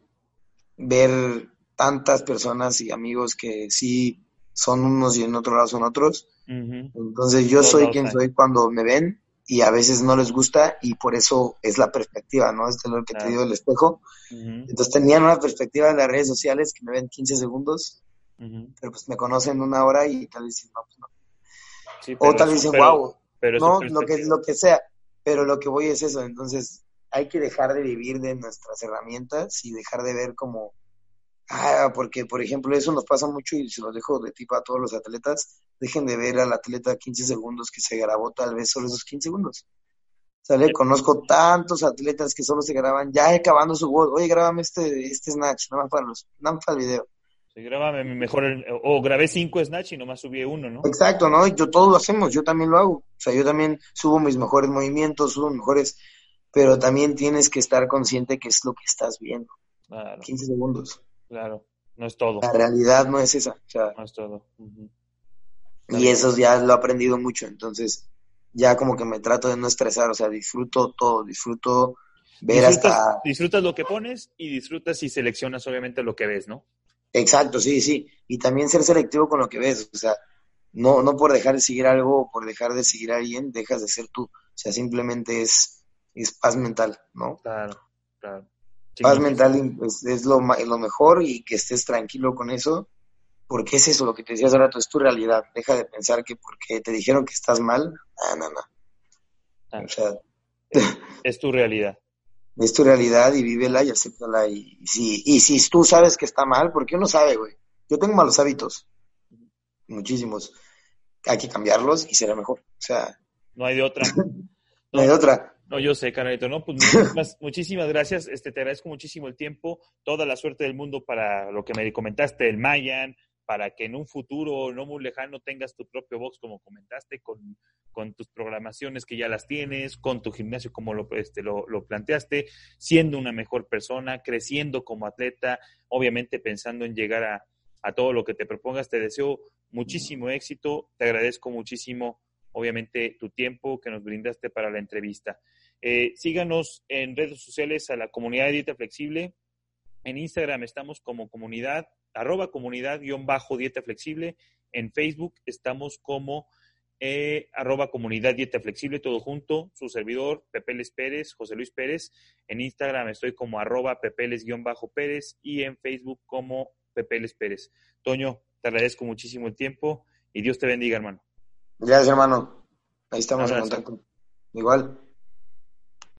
ver tantas personas y amigos que sí son unos y en otro lado son otros. Entonces yo soy quien soy cuando me ven y a veces no les gusta y por eso es la perspectiva, ¿no? Es lo que te digo del espejo. Entonces tenían una perspectiva de las redes sociales que me ven 15 segundos, pero pues me conocen una hora y tal vez dicen, no, pues no. o tal vez dicen, wow, no, lo que, lo que sea, pero lo que voy es eso, entonces hay que dejar de vivir de nuestras herramientas y dejar de ver como Ah, porque por ejemplo eso nos pasa mucho y se lo dejo de tipo a todos los atletas, dejen de ver al atleta 15 segundos que se grabó tal vez solo esos 15 segundos. Sale, conozco tantos atletas que solo se graban ya acabando su gol. Oye, grábame este, este snatch, nada más para los, nada más para el video. Sí, grábame mejor, o grabé cinco snatch y nomás subí uno, ¿no? Exacto, ¿no? Yo todos lo hacemos, yo también lo hago. O sea, yo también subo mis mejores movimientos, subo mejores, pero también tienes que estar consciente que es lo que estás viendo. Claro. 15 segundos. Claro, no es todo. La realidad no es esa. O sea, no es todo. Y eso ya lo he aprendido mucho, entonces ya como que me trato de no estresar, o sea, disfruto todo, disfruto ver hasta... Disfrutas lo que pones y disfrutas y seleccionas obviamente lo que ves, ¿no? Exacto, sí, sí. Y también ser selectivo con lo que ves, o sea, no, no por dejar de seguir algo o por dejar de seguir a alguien, dejas de ser tú. O sea, simplemente es, es paz mental, ¿no? Claro, claro. paz mental es, es lo, lo mejor y que estés tranquilo con eso porque es eso lo que te decía hace rato, es tu realidad. Deja de pensar que porque te dijeron que estás mal, no, no, no. O sea, es, tu realidad. Es tu realidad y vívela y acéptala. Y, si, y si tú sabes que está mal, porque uno sabe, güey. Yo tengo malos hábitos, muchísimos. Hay que cambiarlos y será mejor. O sea, no hay de otra. no, hay de otra. No, yo sé, carnalito, ¿no? Pues muchísimas, gracias. Este, te agradezco muchísimo el tiempo, toda la suerte del mundo para lo que me comentaste, el Mayan, para que en un futuro no muy lejano tengas tu propio box, como comentaste, con, tus programaciones que ya las tienes, con tu gimnasio como lo, este, lo, planteaste, siendo una mejor persona, creciendo como atleta, obviamente pensando en llegar a, a todo lo que te propongas. Te deseo muchísimo éxito, te agradezco muchísimo, obviamente, tu tiempo que nos brindaste para la entrevista. Eh, síganos en redes sociales a la comunidad de Dieta Flexible. En Instagram estamos como comunidad arroba comunidad guion bajo dieta flexible. En Facebook estamos como eh, arroba comunidad dieta flexible, todo junto. Su servidor, Pepeles Pérez, José Luis Pérez. En Instagram estoy como arroba pepeles guion bajo Pérez y en Facebook como Pepeles Pérez. Toño, te agradezco muchísimo el tiempo y Dios te bendiga, hermano. Gracias, hermano. Ahí estamos en contacto. Igual.